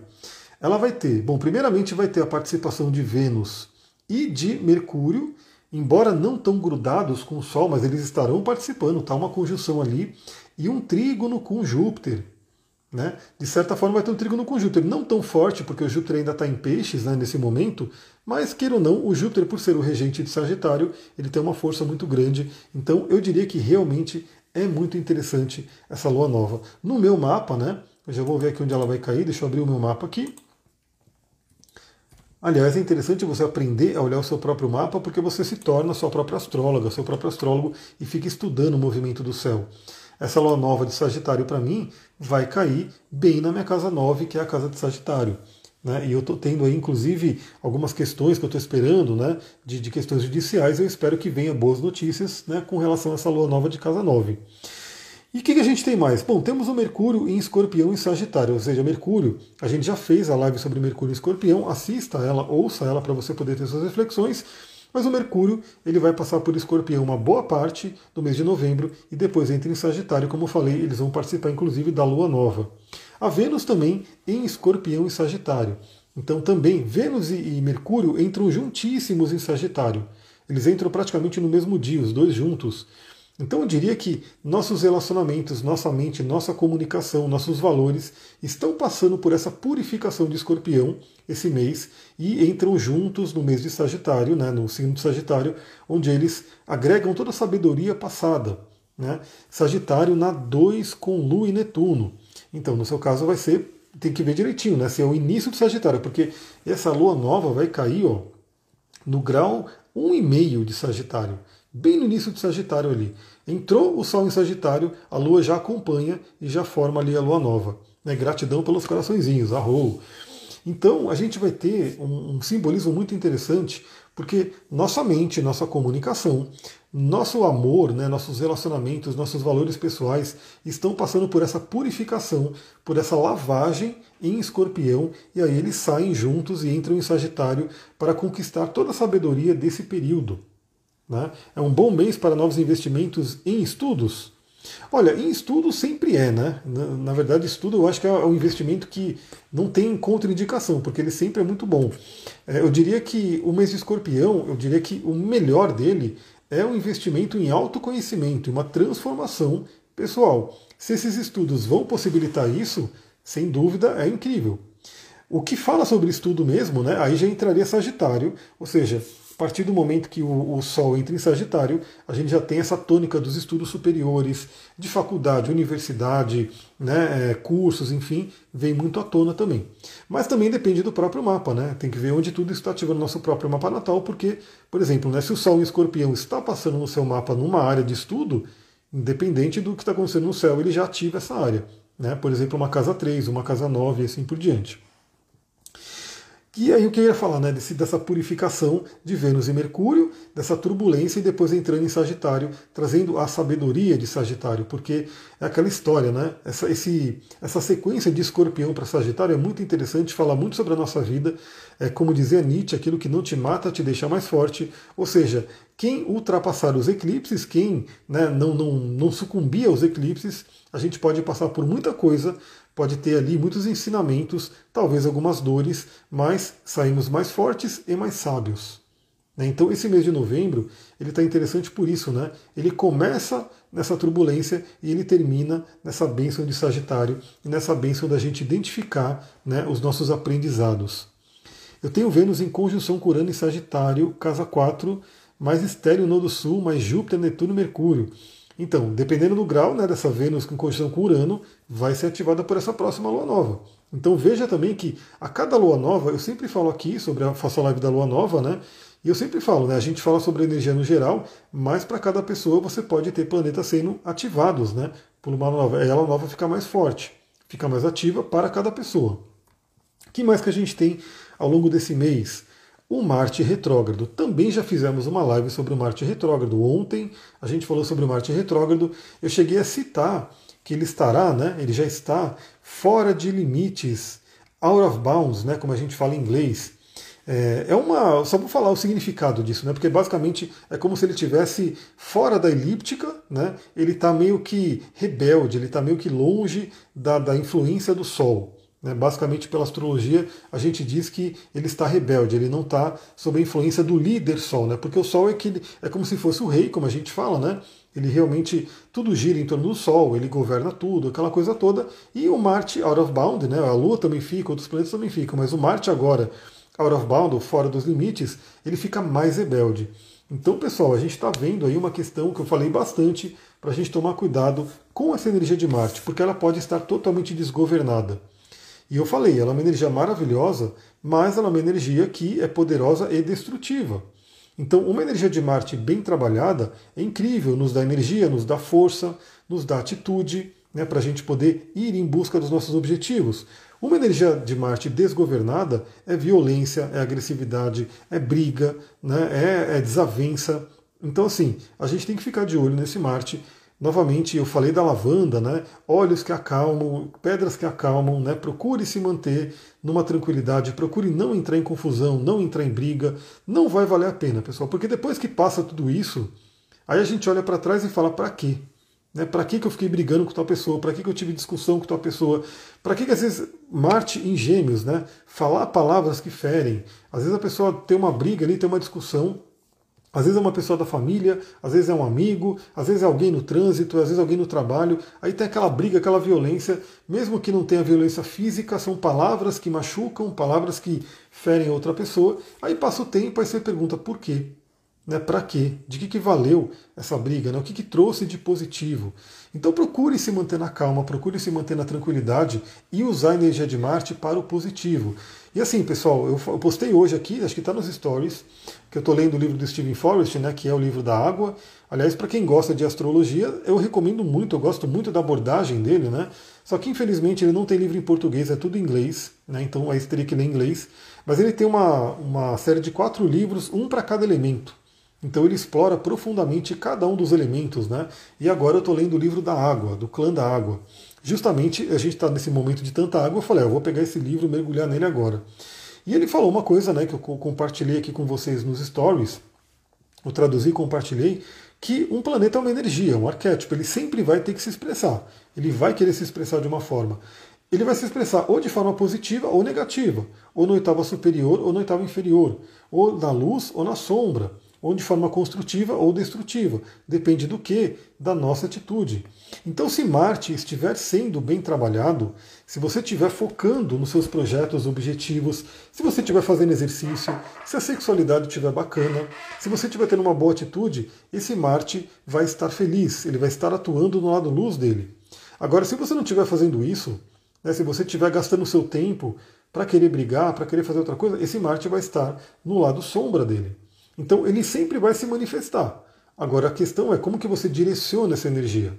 ela vai ter, bom, primeiramente vai ter a participação de Vênus e de Mercúrio, embora não tão grudados com o Sol, mas eles estarão participando, está uma conjunção ali, e um trígono com Júpiter. Né? De certa forma vai ter um trígono com Júpiter, não tão forte, porque o Júpiter ainda está em peixes né, nesse momento, mas queira ou não, o Júpiter, por ser o regente de Sagitário, ele tem uma força muito grande. Então eu diria que realmente é muito interessante essa lua nova. No meu mapa, né? Eu já vou ver aqui onde ela vai cair, deixa eu abrir o meu mapa aqui. Aliás, é interessante você aprender a olhar o seu próprio mapa porque você se torna sua própria astróloga, seu próprio astrólogo e fica estudando o movimento do céu. Essa lua nova de Sagitário, para mim, vai cair bem na minha casa 9, que é a casa de Sagitário. Né? E eu estou tendo aí, inclusive, algumas questões que eu estou esperando, né, de, de, questões judiciais. Eu espero que venha boas notícias né, com relação a essa lua nova de casa 9. E o que, que, a gente tem mais? Bom, temos o Mercúrio em Escorpião e Sagitário, ou seja, Mercúrio, a gente já fez a live sobre Mercúrio em Escorpião, assista ela, ouça ela para você poder ter suas reflexões, mas o Mercúrio ele vai passar por Escorpião uma boa parte do mês de novembro e depois entra em Sagitário, como eu falei, eles vão participar inclusive da Lua Nova. A Vênus também em Escorpião e Sagitário. Então também Vênus e Mercúrio entram juntíssimos em Sagitário. Eles entram praticamente no mesmo dia, os dois juntos. Então eu diria que nossos relacionamentos, nossa mente, nossa comunicação, nossos valores estão passando por essa purificação de escorpião esse mês e entram juntos no mês de Sagitário, né, no signo de Sagitário, onde eles agregam toda a sabedoria passada. Né? Sagitário na 2 com Lua e Netuno. Então, no seu caso, vai ser. Tem que ver direitinho, né? Se é o início do Sagitário, porque essa lua nova vai cair ó, no grau 1,5 de Sagitário bem no início do Sagitário ali. Entrou o Sol em Sagitário, a Lua já acompanha e já forma ali a Lua nova. Né? Gratidão pelos coraçõezinhos, arrou. Então a gente vai ter um, um simbolismo muito interessante, porque nossa mente, nossa comunicação, nosso amor, né, nossos relacionamentos, nossos valores pessoais estão passando por essa purificação, por essa lavagem em escorpião, e aí eles saem juntos e entram em Sagitário para conquistar toda a sabedoria desse período. Né? É um bom mês para novos investimentos em estudos? Olha, em estudo sempre é, né? Na, verdade, estudo eu acho que é um investimento que não tem contraindicação, porque ele sempre é muito bom. É, eu diria que o mês de escorpião, eu diria que o melhor dele é um investimento em autoconhecimento, uma transformação pessoal. Se esses estudos vão possibilitar isso, sem dúvida é incrível. O que fala sobre estudo mesmo, né? Aí já entraria Sagitário, ou seja, a partir do momento que o, o, Sol entra em Sagitário, a gente já tem essa tônica dos estudos superiores, de faculdade, universidade, né, é, cursos, enfim, vem muito à tona também. Mas também depende do próprio mapa, né? Tem que ver onde tudo está ativando nosso próprio mapa natal, porque, por exemplo, né, se o Sol em Escorpião está passando no seu mapa numa área de estudo, independente do que está acontecendo no céu, ele já ativa essa área. Né? Por exemplo, uma casa 3, uma casa 9 e assim por diante. E aí o que eu ia falar, né? Desse, dessa purificação de Vênus e Mercúrio, dessa turbulência e depois entrando em Sagitário, trazendo a sabedoria de Sagitário, porque é aquela história, né? Essa, esse, essa sequência de escorpião para Sagitário é muito interessante, fala muito sobre a nossa vida. É como dizia Nietzsche, aquilo que não te mata te deixa mais forte. Ou seja, quem ultrapassar os eclipses, quem né, não, não, não sucumbir aos eclipses, a gente pode passar por muita coisa pode ter ali muitos ensinamentos, talvez algumas dores, mas saímos mais fortes e mais sábios. Né? Então esse mês de novembro ele está interessante por isso, né? Ele começa nessa turbulência e ele termina nessa bênção de Sagitário e nessa bênção da gente identificar né, os nossos aprendizados. Eu tenho Vênus em conjunção com Urano em Sagitário, casa 4, mais estéreo no do Sul, mais Júpiter, Netuno e Mercúrio. Então, dependendo do grau né, dessa Vênus em conjunção com Urano, vai ser ativada por essa próxima lua nova. Então veja também que a cada lua nova, eu sempre falo aqui sobre a faço a live da lua nova, né? E eu sempre falo, né? A gente fala sobre energia no geral, mas para cada pessoa você pode ter planetas sendo ativados, né? Por uma nova. Ela nova fica mais forte, fica mais ativa para cada pessoa. O que mais que a gente tem ao longo desse mês? O Marte retrógrado. Também já fizemos uma live sobre o Marte retrógrado. Ontem a gente falou sobre o Marte retrógrado. Eu cheguei a citar que ele estará, né? Ele já está fora de limites, out of bounds, né? Como a gente fala em inglês. É, é uma. Só vou falar o significado disso, né? Porque basicamente é como se ele estivesse fora da elíptica, né? Ele está meio que rebelde, ele está meio que longe da, da influência do Sol. Né? Basicamente, pela astrologia, a gente diz que ele está rebelde, ele não está sob a influência do líder Sol, né? porque o Sol é, que, é como se fosse o rei, como a gente fala, né? Ele realmente, tudo gira em torno do Sol, ele governa tudo, aquela coisa toda. E o Marte, out of bound, né? a Lua também fica, outros planetas também ficam, mas o Marte agora, out of bound, fora dos limites, ele fica mais rebelde. Então, pessoal, a gente está vendo aí uma questão que eu falei bastante para a gente tomar cuidado com essa energia de Marte, porque ela pode estar totalmente desgovernada. E eu falei, ela é uma energia maravilhosa, mas ela é uma energia que é poderosa e destrutiva. Então, uma energia de Marte bem trabalhada é incrível, nos dá energia, nos dá força, nos dá atitude, né, para a gente poder ir em busca dos nossos objetivos. Uma energia de Marte desgovernada é violência, é agressividade, é briga, né, é, é desavença. Então, assim, a gente tem que ficar de olho nesse Marte Novamente, eu falei da lavanda, né? Olhos que acalmam, pedras que acalmam, né? Procure se manter numa tranquilidade, procure não entrar em confusão, não entrar em briga. Não vai valer a pena, pessoal, porque depois que passa tudo isso, aí a gente olha para trás e fala: para quê? Né? Para que, que eu fiquei brigando com tal pessoa? Para que, que eu tive discussão com tal pessoa? Para que, que às vezes Marte em Gêmeos, né? Falar palavras que ferem. Às vezes a pessoa tem uma briga ali, tem uma discussão, às vezes é uma pessoa da família, às vezes é um amigo, às vezes é alguém no trânsito, às vezes é alguém no trabalho. Aí tem aquela briga, aquela violência, mesmo que não tenha violência física, são palavras que machucam, palavras que ferem outra pessoa. Aí passa o tempo, aí você pergunta por quê? Né, para quê? De que, que valeu essa briga? Né? O que, que trouxe de positivo? Então procure se manter na calma, procure se manter na tranquilidade e usar a energia de Marte para o positivo. E assim, pessoal, eu postei hoje aqui, acho que está nos stories, que eu estou lendo o livro do Stephen Forrest, né, que é o livro da água. Aliás, para quem gosta de astrologia, eu recomendo muito, eu gosto muito da abordagem dele, né? Só que infelizmente ele não tem livro em português, é tudo em inglês, né? Então aí teria que ler em inglês. Mas ele tem uma, uma série de quatro livros, um para cada elemento. Então ele explora profundamente cada um dos elementos, né? E agora eu estou lendo o livro da água, do clã da água justamente a gente está nesse momento de tanta água, eu falei, ah, eu vou pegar esse livro mergulhar nele agora. E ele falou uma coisa né, que eu compartilhei aqui com vocês nos stories, eu traduzi e compartilhei, que um planeta é uma energia, um arquétipo, ele sempre vai ter que se expressar. Ele vai querer se expressar de uma forma. Ele vai se expressar ou de forma positiva ou negativa, ou no oitava superior ou no oitava inferior, ou na luz ou na sombra ou de forma construtiva ou destrutiva. Depende do que? Da nossa atitude. Então, se Marte estiver sendo bem trabalhado, se você estiver focando nos seus projetos, objetivos, se você estiver fazendo exercício, se a sexualidade estiver bacana, se você estiver tendo uma boa atitude, esse Marte vai estar feliz, ele vai estar atuando no lado luz dele. Agora, se você não estiver fazendo isso, né, se você estiver gastando o seu tempo para querer brigar, para querer fazer outra coisa, esse Marte vai estar no lado sombra dele. Então ele sempre vai se manifestar. Agora a questão é como que você direciona essa energia.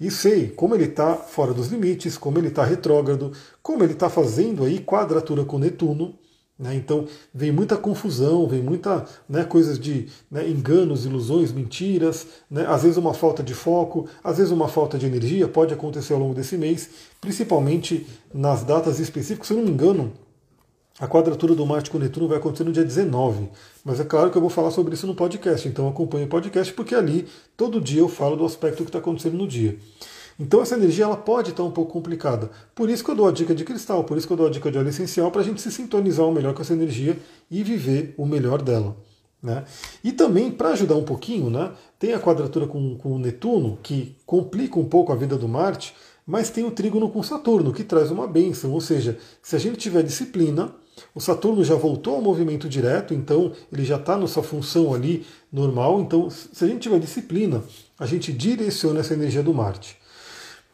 E sei como ele está fora dos limites, como ele está retrógrado, como ele está fazendo aí quadratura com Netuno. Né? Então vem muita confusão, vem muita né, coisas de né, enganos, ilusões, mentiras, né? às vezes uma falta de foco, às vezes uma falta de energia, pode acontecer ao longo desse mês, principalmente nas datas específicas. Se eu não me engano, a quadratura do Marte com Netuno vai acontecer no dia 19, mas é claro que eu vou falar sobre isso no podcast, então acompanhe o podcast, porque ali todo dia eu falo do aspecto que está acontecendo no dia. Então essa energia ela pode estar um pouco complicada. Por isso que eu dou a dica de cristal, por isso que eu dou a dica de óleo essencial, para a gente se sintonizar o melhor com essa energia e viver o melhor dela. Né? E também, para ajudar um pouquinho, né, tem a quadratura com, com o Netuno, que complica um pouco a vida do Marte, mas tem o trígono com Saturno, que traz uma bênção. Ou seja, se a gente tiver disciplina, o Saturno já voltou ao movimento direto, então ele já está na sua função ali normal. Então, se a gente tiver disciplina, a gente direciona essa energia do Marte.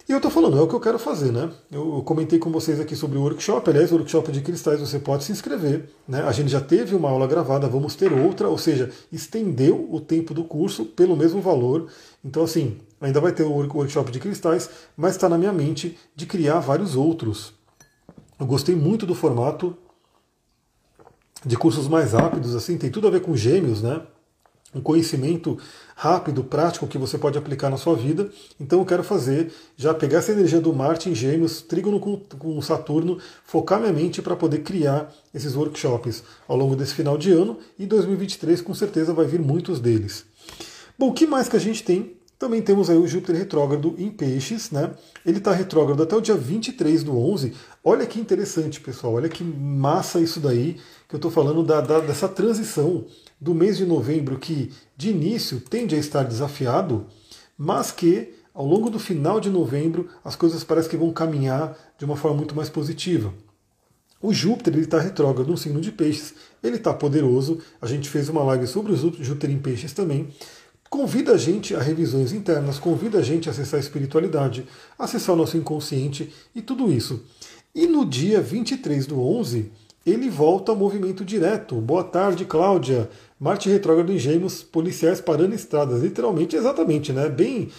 E eu estou falando, é o que eu quero fazer, né? Eu comentei com vocês aqui sobre o workshop, aliás, o workshop de cristais você pode se inscrever, né? A gente já teve uma aula gravada, vamos ter outra, ou seja, estendeu o tempo do curso pelo mesmo valor. Então, assim, ainda vai ter o workshop de cristais, mas está na minha mente de criar vários outros. Eu gostei muito do formato de cursos mais rápidos, assim, tem tudo a ver com gêmeos, né? um conhecimento rápido, prático que você pode aplicar na sua vida. Então eu quero fazer, já pegar essa energia do Marte em Gêmeos, Trígono com, com Saturno, focar minha mente para poder criar esses workshops ao longo desse final de ano e 2023 com certeza vai vir muitos deles. Bom, o que mais que a gente tem? Também temos aí o Júpiter retrógrado em Peixes, né? Ele está retrógrado até o dia 23 do 11. Olha que interessante, pessoal. Olha que massa isso daí que eu estou falando da, da, dessa transição do mês de novembro, que de início tende a estar desafiado, mas que ao longo do final de novembro as coisas parecem que vão caminhar de uma forma muito mais positiva. O Júpiter está retrógrado no signo de Peixes, ele está poderoso. A gente fez uma live sobre o Júpiter em Peixes também. Convida a gente a revisões internas, convida a gente a acessar a espiritualidade, acessar o nosso inconsciente e tudo isso. E no dia 23 do 11, ele volta ao movimento direto. Boa tarde, Cláudia. Marte retrógrado em Gêmeos, policiais parando estradas. Literalmente, exatamente, né? Bem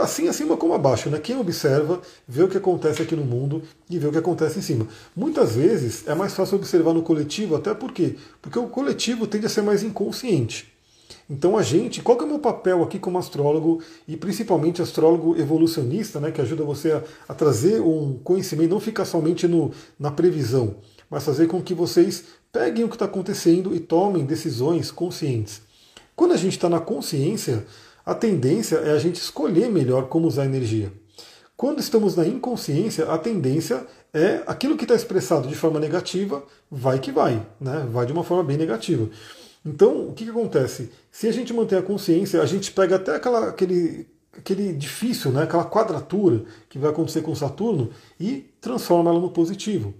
assim acima como abaixo, né? Quem observa, vê o que acontece aqui no mundo e vê o que acontece em cima. Muitas vezes é mais fácil observar no coletivo, até por quê? Porque o coletivo tende a ser mais inconsciente. Então a gente, qual que é o meu papel aqui como astrólogo e principalmente astrólogo evolucionista, né, que ajuda você a, a trazer um conhecimento, não ficar somente no, na previsão mas fazer com que vocês peguem o que está acontecendo e tomem decisões conscientes. Quando a gente está na consciência, a tendência é a gente escolher melhor como usar a energia. Quando estamos na inconsciência, a tendência é aquilo que está expressado de forma negativa, vai que vai, né? vai de uma forma bem negativa. Então, o que, que acontece? Se a gente mantém a consciência, a gente pega até aquela, aquele, aquele difícil, né? aquela quadratura que vai acontecer com Saturno e transforma ela no positivo.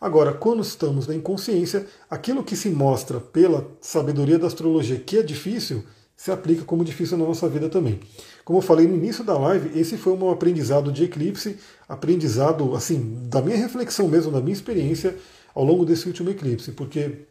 Agora, quando estamos na inconsciência, aquilo que se mostra pela sabedoria da astrologia que é difícil, se aplica como difícil na nossa vida também. Como eu falei no início da live, esse foi um aprendizado de eclipse, aprendizado assim da minha reflexão mesmo, da minha experiência ao longo desse último eclipse, porque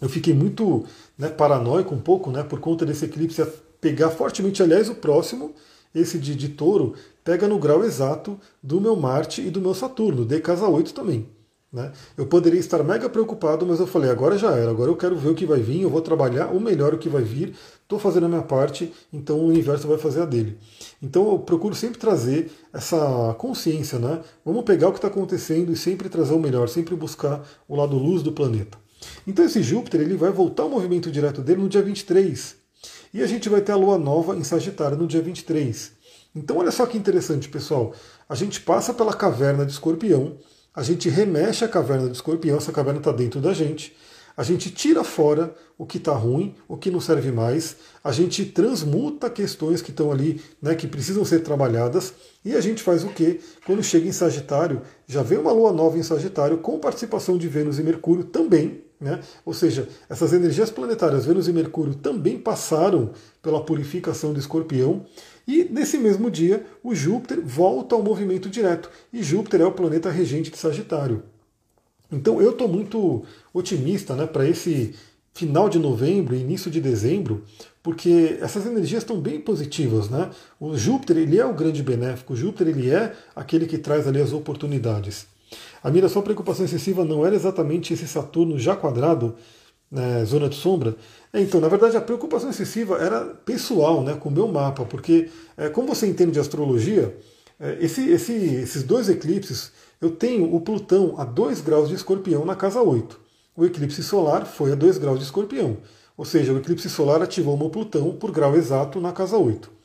eu fiquei muito né, paranoico um pouco, né, por conta desse eclipse pegar fortemente, aliás, o próximo, esse de, de touro, pega no grau exato do meu Marte e do meu Saturno, de casa 8 também. Né? Eu poderia estar mega preocupado, mas eu falei, agora já era, agora eu quero ver o que vai vir, eu vou trabalhar o melhor o que vai vir, estou fazendo a minha parte, então o universo vai fazer a dele. Então eu procuro sempre trazer essa consciência, né? Vamos pegar o que está acontecendo e sempre trazer o melhor, sempre buscar o lado luz do planeta. Então esse Júpiter ele vai voltar ao movimento direto dele no dia 23. E a gente vai ter a lua nova em Sagitário no dia 23. Então olha só que interessante, pessoal. A gente passa pela caverna de Escorpião, a gente remexe a caverna do escorpião, essa caverna está dentro da gente, a gente tira fora o que está ruim, o que não serve mais, a gente transmuta questões que estão ali, né, que precisam ser trabalhadas, e a gente faz o que? Quando chega em Sagitário, já vem uma lua nova em Sagitário, com participação de Vênus e Mercúrio também, né? Ou seja, essas energias planetárias, Vênus e Mercúrio, também passaram pela purificação do escorpião, e nesse mesmo dia, o Júpiter volta ao movimento direto. E Júpiter é o planeta regente de Sagitário. Então eu estou muito otimista né, para esse final de novembro e início de dezembro, porque essas energias estão bem positivas. Né? O Júpiter ele é o grande benéfico, o Júpiter ele é aquele que traz ali as oportunidades. A minha só preocupação excessiva não era exatamente esse Saturno já quadrado, né, zona de sombra. É, então, na verdade, a preocupação excessiva era pessoal, né, com o meu mapa, porque, é, como você entende de astrologia, é, esse, esse, esses dois eclipses, eu tenho o Plutão a 2 graus de escorpião na casa 8. O eclipse solar foi a 2 graus de escorpião. Ou seja, o eclipse solar ativou o meu Plutão por grau exato na casa 8.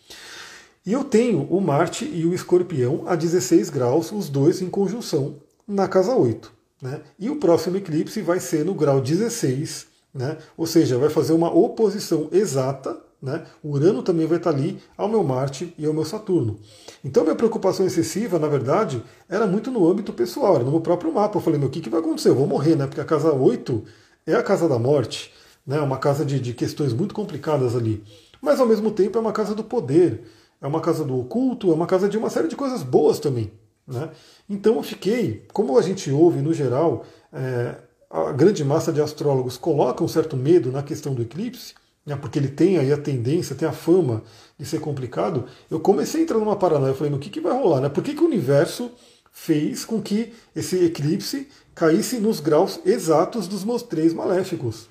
E eu tenho o Marte e o Escorpião a 16 graus, os dois em conjunção, na casa 8. Né? E o próximo eclipse vai ser no grau 16, né? ou seja, vai fazer uma oposição exata. Né? O Urano também vai estar ali ao meu Marte e ao meu Saturno. Então, minha preocupação excessiva, na verdade, era muito no âmbito pessoal, era no meu próprio mapa. Eu falei: meu, o que, que vai acontecer? Eu vou morrer, né? porque a casa 8 é a casa da morte, né? uma casa de, de questões muito complicadas ali. Mas, ao mesmo tempo, é uma casa do poder, é uma casa do oculto, é uma casa de uma série de coisas boas também. Né? Então eu fiquei, como a gente ouve no geral, é, a grande massa de astrólogos coloca um certo medo na questão do eclipse, né, porque ele tem aí a tendência, tem a fama de ser complicado, eu comecei a entrar numa paranoia, eu falei, o que, que vai rolar? Né? Por que, que o universo fez com que esse eclipse caísse nos graus exatos dos meus três maléficos?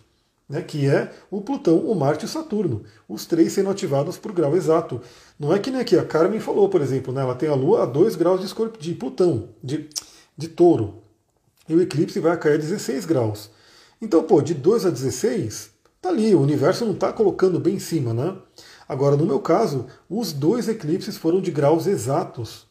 Né, que é o Plutão, o Marte e o Saturno, os três sendo ativados por grau exato. Não é que nem aqui, a Carmen falou, por exemplo, né, ela tem a Lua a 2 graus de, escorp... de Plutão, de, de touro, e o eclipse vai cair a 16 graus. Então, pô, de 2 a 16, tá ali, o universo não está colocando bem em cima, né? Agora, no meu caso, os dois eclipses foram de graus exatos.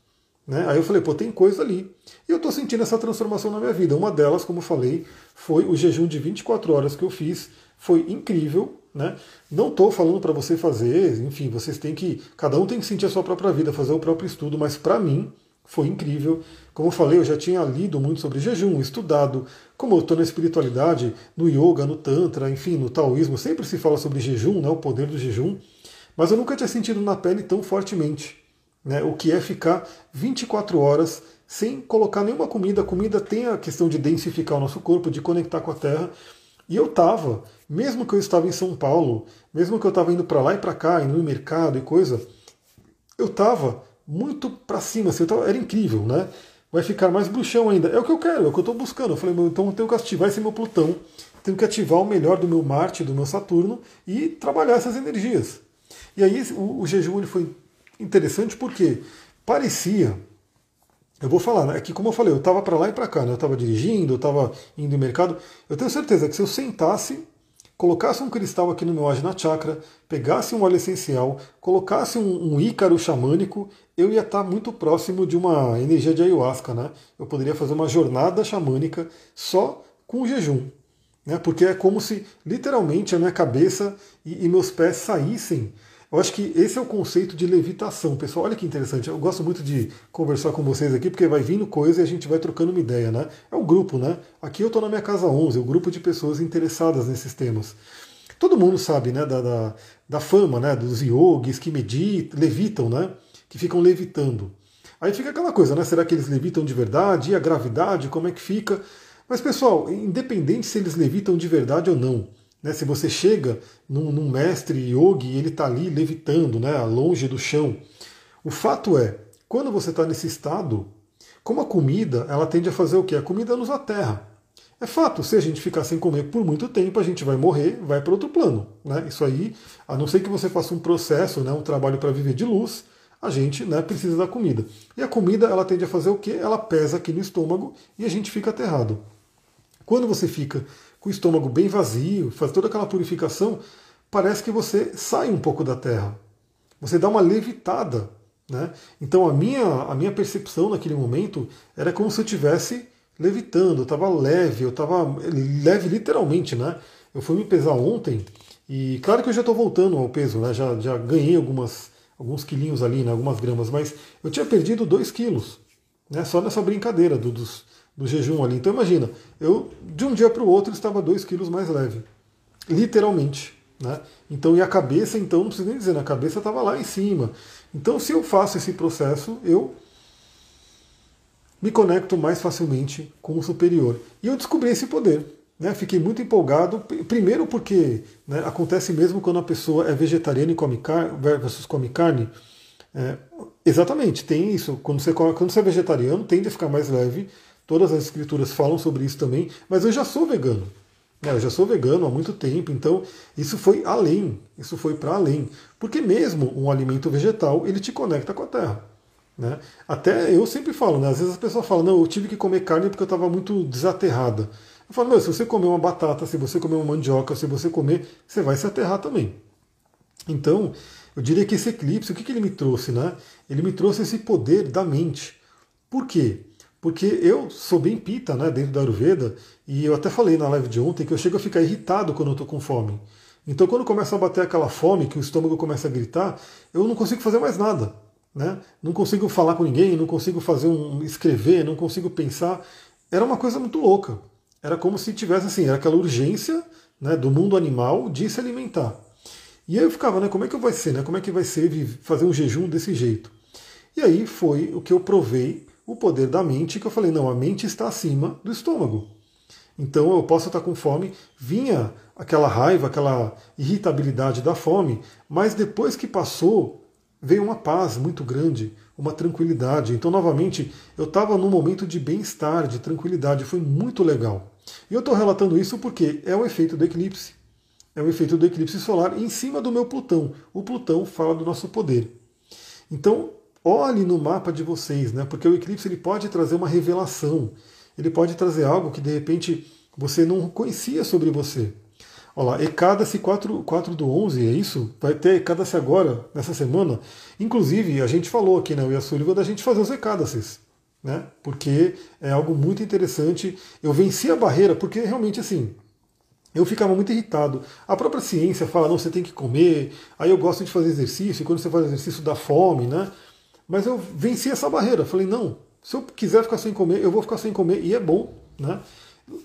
Né? Aí eu falei, pô, tem coisa ali. E eu estou sentindo essa transformação na minha vida. Uma delas, como eu falei, foi o jejum de 24 horas que eu fiz foi incrível. Né? Não estou falando para você fazer, enfim, vocês têm que. Cada um tem que sentir a sua própria vida, fazer o próprio estudo, mas para mim foi incrível. Como eu falei, eu já tinha lido muito sobre jejum, estudado. Como eu estou na espiritualidade, no yoga, no tantra, enfim, no taoísmo, sempre se fala sobre jejum, né, o poder do jejum, mas eu nunca tinha sentido na pele tão fortemente. Né, o que é ficar 24 horas sem colocar nenhuma comida. A comida tem a questão de densificar o nosso corpo, de conectar com a terra. E eu estava, mesmo que eu estava em São Paulo, mesmo que eu estava indo para lá e para cá, indo no mercado e coisa, eu estava muito para cima, assim, tava, era incrível, né? Vai ficar mais bruxão ainda. É o que eu quero, é o que eu estou buscando. Eu falei, então eu tenho que ativar esse meu Plutão, tenho que ativar o melhor do meu Marte, do meu Saturno e trabalhar essas energias. E aí o, o jejum ele foi interessante porque parecia eu vou falar, né? que como eu falei, eu estava para lá e para cá, né? eu estava dirigindo, eu estava indo no mercado. Eu tenho certeza que se eu sentasse, colocasse um cristal aqui no meu Ajna Chakra, pegasse um óleo essencial, colocasse um, um ícaro xamânico, eu ia estar tá muito próximo de uma energia de ayahuasca. Né? Eu poderia fazer uma jornada xamânica só com jejum. Né? Porque é como se literalmente a minha cabeça e, e meus pés saíssem eu acho que esse é o conceito de levitação, pessoal. Olha que interessante. Eu gosto muito de conversar com vocês aqui, porque vai vindo coisa e a gente vai trocando uma ideia, né? É o grupo, né? Aqui eu estou na minha casa 11, o grupo de pessoas interessadas nesses temas. Todo mundo sabe, né, da, da, da fama, né, dos yogis que meditam, levitam, né, que ficam levitando. Aí fica aquela coisa, né, será que eles levitam de verdade? E a gravidade, como é que fica? Mas, pessoal, independente se eles levitam de verdade ou não, né? Se você chega num, num mestre yogi e ele está ali levitando, né, longe do chão, o fato é, quando você está nesse estado, como a comida, ela tende a fazer o quê? A comida nos aterra. É fato, se a gente ficar sem comer por muito tempo, a gente vai morrer, vai para outro plano. Né? Isso aí, a não ser que você faça um processo, né, um trabalho para viver de luz, a gente né, precisa da comida. E a comida, ela tende a fazer o quê? Ela pesa aqui no estômago e a gente fica aterrado. Quando você fica com o estômago bem vazio, faz toda aquela purificação, parece que você sai um pouco da Terra. Você dá uma levitada. Né? Então a minha, a minha percepção naquele momento era como se eu estivesse levitando, eu estava leve, eu estava leve literalmente. Né? Eu fui me pesar ontem e claro que eu já estou voltando ao peso, né? já, já ganhei algumas, alguns quilinhos ali, né? algumas gramas, mas eu tinha perdido 2 quilos. Né? Só nessa brincadeira do, dos, do jejum ali. Então imagina, eu de um dia para o outro estava 2 quilos mais leve. Literalmente. Né? Então, e a cabeça, então, não preciso nem dizer, né? a cabeça estava lá em cima. Então, se eu faço esse processo, eu me conecto mais facilmente com o superior. E eu descobri esse poder. Né? Fiquei muito empolgado, primeiro porque né, acontece mesmo quando a pessoa é vegetariana e come carne versus come carne. É, exatamente, tem isso. Quando você, quando você é vegetariano, tende a ficar mais leve Todas as escrituras falam sobre isso também, mas eu já sou vegano. Né? Eu já sou vegano há muito tempo, então isso foi além, isso foi para além. Porque mesmo um alimento vegetal, ele te conecta com a terra. Né? Até eu sempre falo, né? às vezes as pessoas falam, não, eu tive que comer carne porque eu estava muito desaterrada. Eu falo, não, se você comer uma batata, se você comer uma mandioca, se você comer, você vai se aterrar também. Então, Eu diria que esse eclipse, o que, que ele me trouxe? Né? Ele me trouxe esse poder da mente. Por quê? Porque eu sou bem pita né, dentro da Ayurveda, e eu até falei na live de ontem que eu chego a ficar irritado quando eu estou com fome. Então, quando começa a bater aquela fome, que o estômago começa a gritar, eu não consigo fazer mais nada. Né? Não consigo falar com ninguém, não consigo fazer um escrever, não consigo pensar. Era uma coisa muito louca. Era como se tivesse assim, era aquela urgência né, do mundo animal de se alimentar. E aí eu ficava, né, como é que vai ser, né? Como é que vai ser fazer um jejum desse jeito? E aí foi o que eu provei o poder da mente, que eu falei, não, a mente está acima do estômago. Então eu posso estar com fome, vinha aquela raiva, aquela irritabilidade da fome, mas depois que passou, veio uma paz muito grande, uma tranquilidade. Então, novamente, eu estava num momento de bem-estar, de tranquilidade, foi muito legal. E eu estou relatando isso porque é o efeito do eclipse. É o efeito do eclipse solar em cima do meu Plutão. O Plutão fala do nosso poder. Então, olhe no mapa de vocês, né? Porque o eclipse ele pode trazer uma revelação. Ele pode trazer algo que de repente você não conhecia sobre você. Olha lá, Ecada-se 4, 4 do 11, é isso? Vai ter Ecada-se agora, nessa semana. Inclusive, a gente falou aqui, né, o Yasuliva, da gente fazer os Ecadases, né? Porque é algo muito interessante. Eu venci a barreira, porque realmente, assim, eu ficava muito irritado. A própria ciência fala, não, você tem que comer. Aí eu gosto de fazer exercício, e quando você faz exercício dá fome, né? Mas eu venci essa barreira. Falei, não, se eu quiser ficar sem comer, eu vou ficar sem comer, e é bom, né?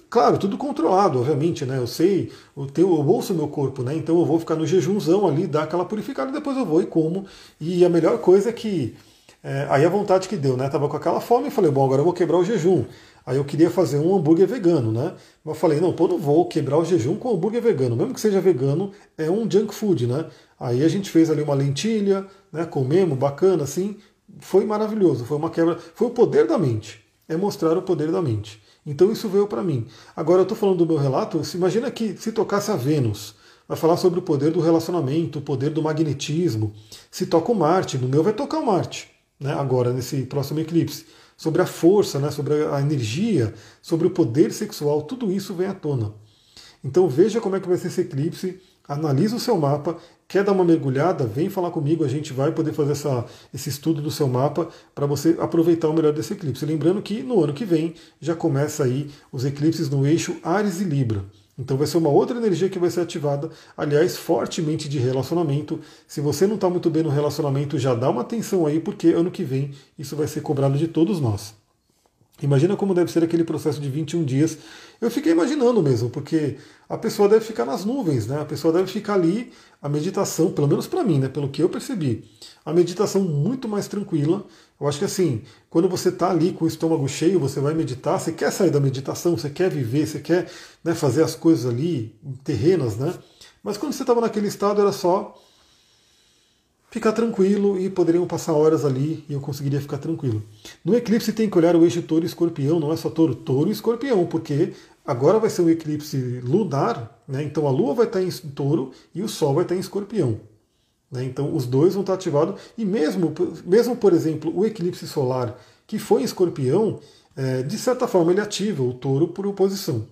Claro, tudo controlado, obviamente, né? Eu sei, eu, tenho, eu ouço meu corpo, né? Então eu vou ficar no jejumzão ali, dar aquela purificada, depois eu vou e como. E a melhor coisa é que. É, aí a vontade que deu, né? Tava com aquela fome e falei, bom, agora eu vou quebrar o jejum. Aí eu queria fazer um hambúrguer vegano, né? Mas eu falei, não, pô, não vou quebrar o jejum com hambúrguer vegano. Mesmo que seja vegano, é um junk food, né? Aí a gente fez ali uma lentilha, né? Comemos, bacana, assim. Foi maravilhoso, foi uma quebra. Foi o poder da mente. É mostrar o poder da mente. Então isso veio para mim. Agora eu estou falando do meu relato, imagina que se tocasse a Vênus, vai falar sobre o poder do relacionamento, o poder do magnetismo. Se toca o Marte, no meu vai tocar o Marte, né? agora nesse próximo eclipse. Sobre a força, né? sobre a energia, sobre o poder sexual, tudo isso vem à tona. Então veja como é que vai ser esse eclipse, analisa o seu mapa Quer dar uma mergulhada? Vem falar comigo, a gente vai poder fazer essa, esse estudo do seu mapa para você aproveitar o melhor desse eclipse. Lembrando que no ano que vem já começa aí os eclipses no eixo Ares e Libra. Então vai ser uma outra energia que vai ser ativada, aliás, fortemente de relacionamento. Se você não está muito bem no relacionamento, já dá uma atenção aí, porque ano que vem isso vai ser cobrado de todos nós. Imagina como deve ser aquele processo de 21 dias. Eu fiquei imaginando mesmo, porque a pessoa deve ficar nas nuvens, né? A pessoa deve ficar ali, a meditação, pelo menos para mim, né? Pelo que eu percebi, a meditação muito mais tranquila. Eu acho que assim, quando você está ali com o estômago cheio, você vai meditar, você quer sair da meditação, você quer viver, você quer né, fazer as coisas ali terrenas, né? Mas quando você estava naquele estado era só ficar tranquilo e poderiam passar horas ali e eu conseguiria ficar tranquilo. No eclipse tem que olhar o eixo touro e escorpião, não é só touro, touro e escorpião, porque agora vai ser um eclipse lunar, né? então a lua vai estar em touro e o sol vai estar em escorpião. Né? Então os dois vão estar ativados e mesmo, mesmo, por exemplo, o eclipse solar que foi em escorpião, é, de certa forma ele ativa o touro por oposição.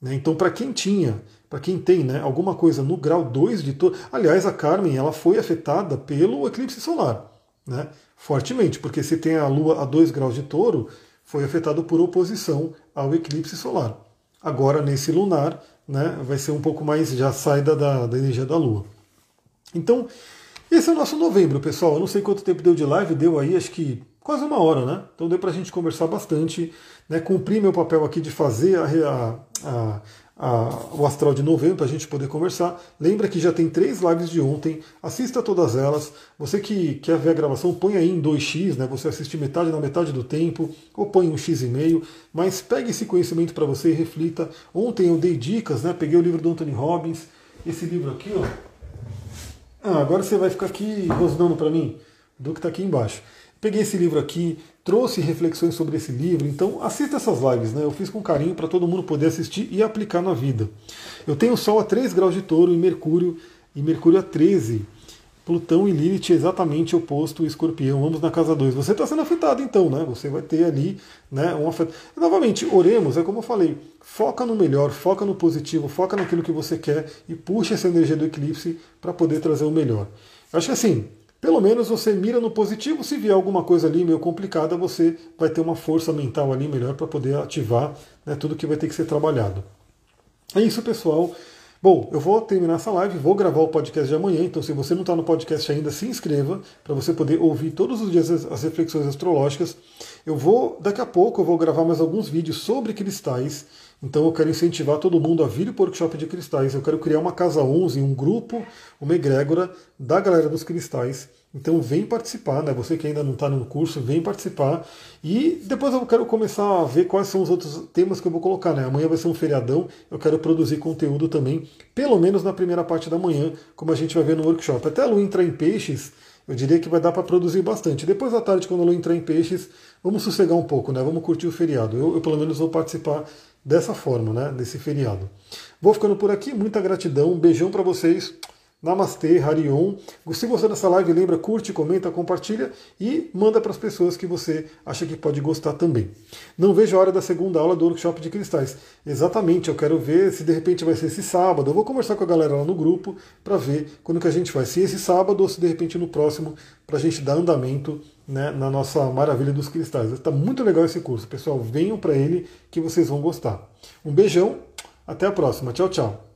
Né? Então para quem tinha para quem tem né, alguma coisa no grau 2 de touro. Aliás, a Carmen ela foi afetada pelo eclipse solar, né, fortemente, porque se tem a Lua a 2 graus de touro, foi afetado por oposição ao eclipse solar. Agora, nesse lunar, né, vai ser um pouco mais, já sai da, da energia da Lua. Então, esse é o nosso novembro, pessoal. Eu não sei quanto tempo deu de live, deu aí acho que quase uma hora, né? Então deu para a gente conversar bastante, né? Cumprir meu papel aqui de fazer a, a, a, o astral de novembro para a gente poder conversar. Lembra que já tem três lives de ontem, assista todas elas. Você que quer ver a gravação, põe aí em 2x, né? Você assiste metade na metade do tempo, ou põe um x e meio, mas pegue esse conhecimento para você e reflita. Ontem eu dei dicas, né? Peguei o livro do Anthony Robbins, esse livro aqui, ó. Ah, agora você vai ficar aqui rosnando para mim do que está aqui embaixo. Peguei esse livro aqui, trouxe reflexões sobre esse livro, então assista essas lives, né? Eu fiz com carinho para todo mundo poder assistir e aplicar na vida. Eu tenho Sol a 3 graus de touro e Mercúrio, e Mercúrio a 13. Plutão e Lilith exatamente oposto escorpião, ambos na casa 2. Você está sendo afetado então, né? Você vai ter ali né, um afeto. Novamente, oremos, é como eu falei, foca no melhor, foca no positivo, foca naquilo que você quer e puxa essa energia do eclipse para poder trazer o melhor. Eu acho que assim, pelo menos você mira no positivo, se vier alguma coisa ali meio complicada, você vai ter uma força mental ali melhor para poder ativar né, tudo que vai ter que ser trabalhado. É isso, pessoal. Bom, eu vou terminar essa live, vou gravar o podcast de amanhã, então se você não está no podcast ainda, se inscreva para você poder ouvir todos os dias as reflexões astrológicas. Eu vou, daqui a pouco, eu vou gravar mais alguns vídeos sobre cristais, então eu quero incentivar todo mundo a vir para o workshop de cristais. Eu quero criar uma casa 11, um grupo, uma egrégora da galera dos cristais. Então vem participar, né? Você que ainda não está no curso, vem participar. E depois eu quero começar a ver quais são os outros temas que eu vou colocar, né? Amanhã vai ser um feriadão, eu quero produzir conteúdo também, pelo menos na primeira parte da manhã, como a gente vai ver no workshop. Até a lua entrar em peixes, eu diria que vai dar para produzir bastante. Depois da tarde, quando a lua entrar em peixes, vamos sossegar um pouco, né? Vamos curtir o feriado. Eu, eu pelo menos vou participar dessa forma, né? Desse feriado. Vou ficando por aqui, muita gratidão, um beijão para vocês. Namastê, Harion. Se gostou dessa live, lembra, curte, comenta, compartilha e manda para as pessoas que você acha que pode gostar também. Não vejo a hora da segunda aula do workshop de cristais. Exatamente, eu quero ver se de repente vai ser esse sábado. Eu vou conversar com a galera lá no grupo para ver quando que a gente vai. Se esse sábado ou se de repente no próximo, para a gente dar andamento né, na nossa maravilha dos cristais. Está muito legal esse curso, pessoal. Venham para ele que vocês vão gostar. Um beijão, até a próxima. Tchau, tchau.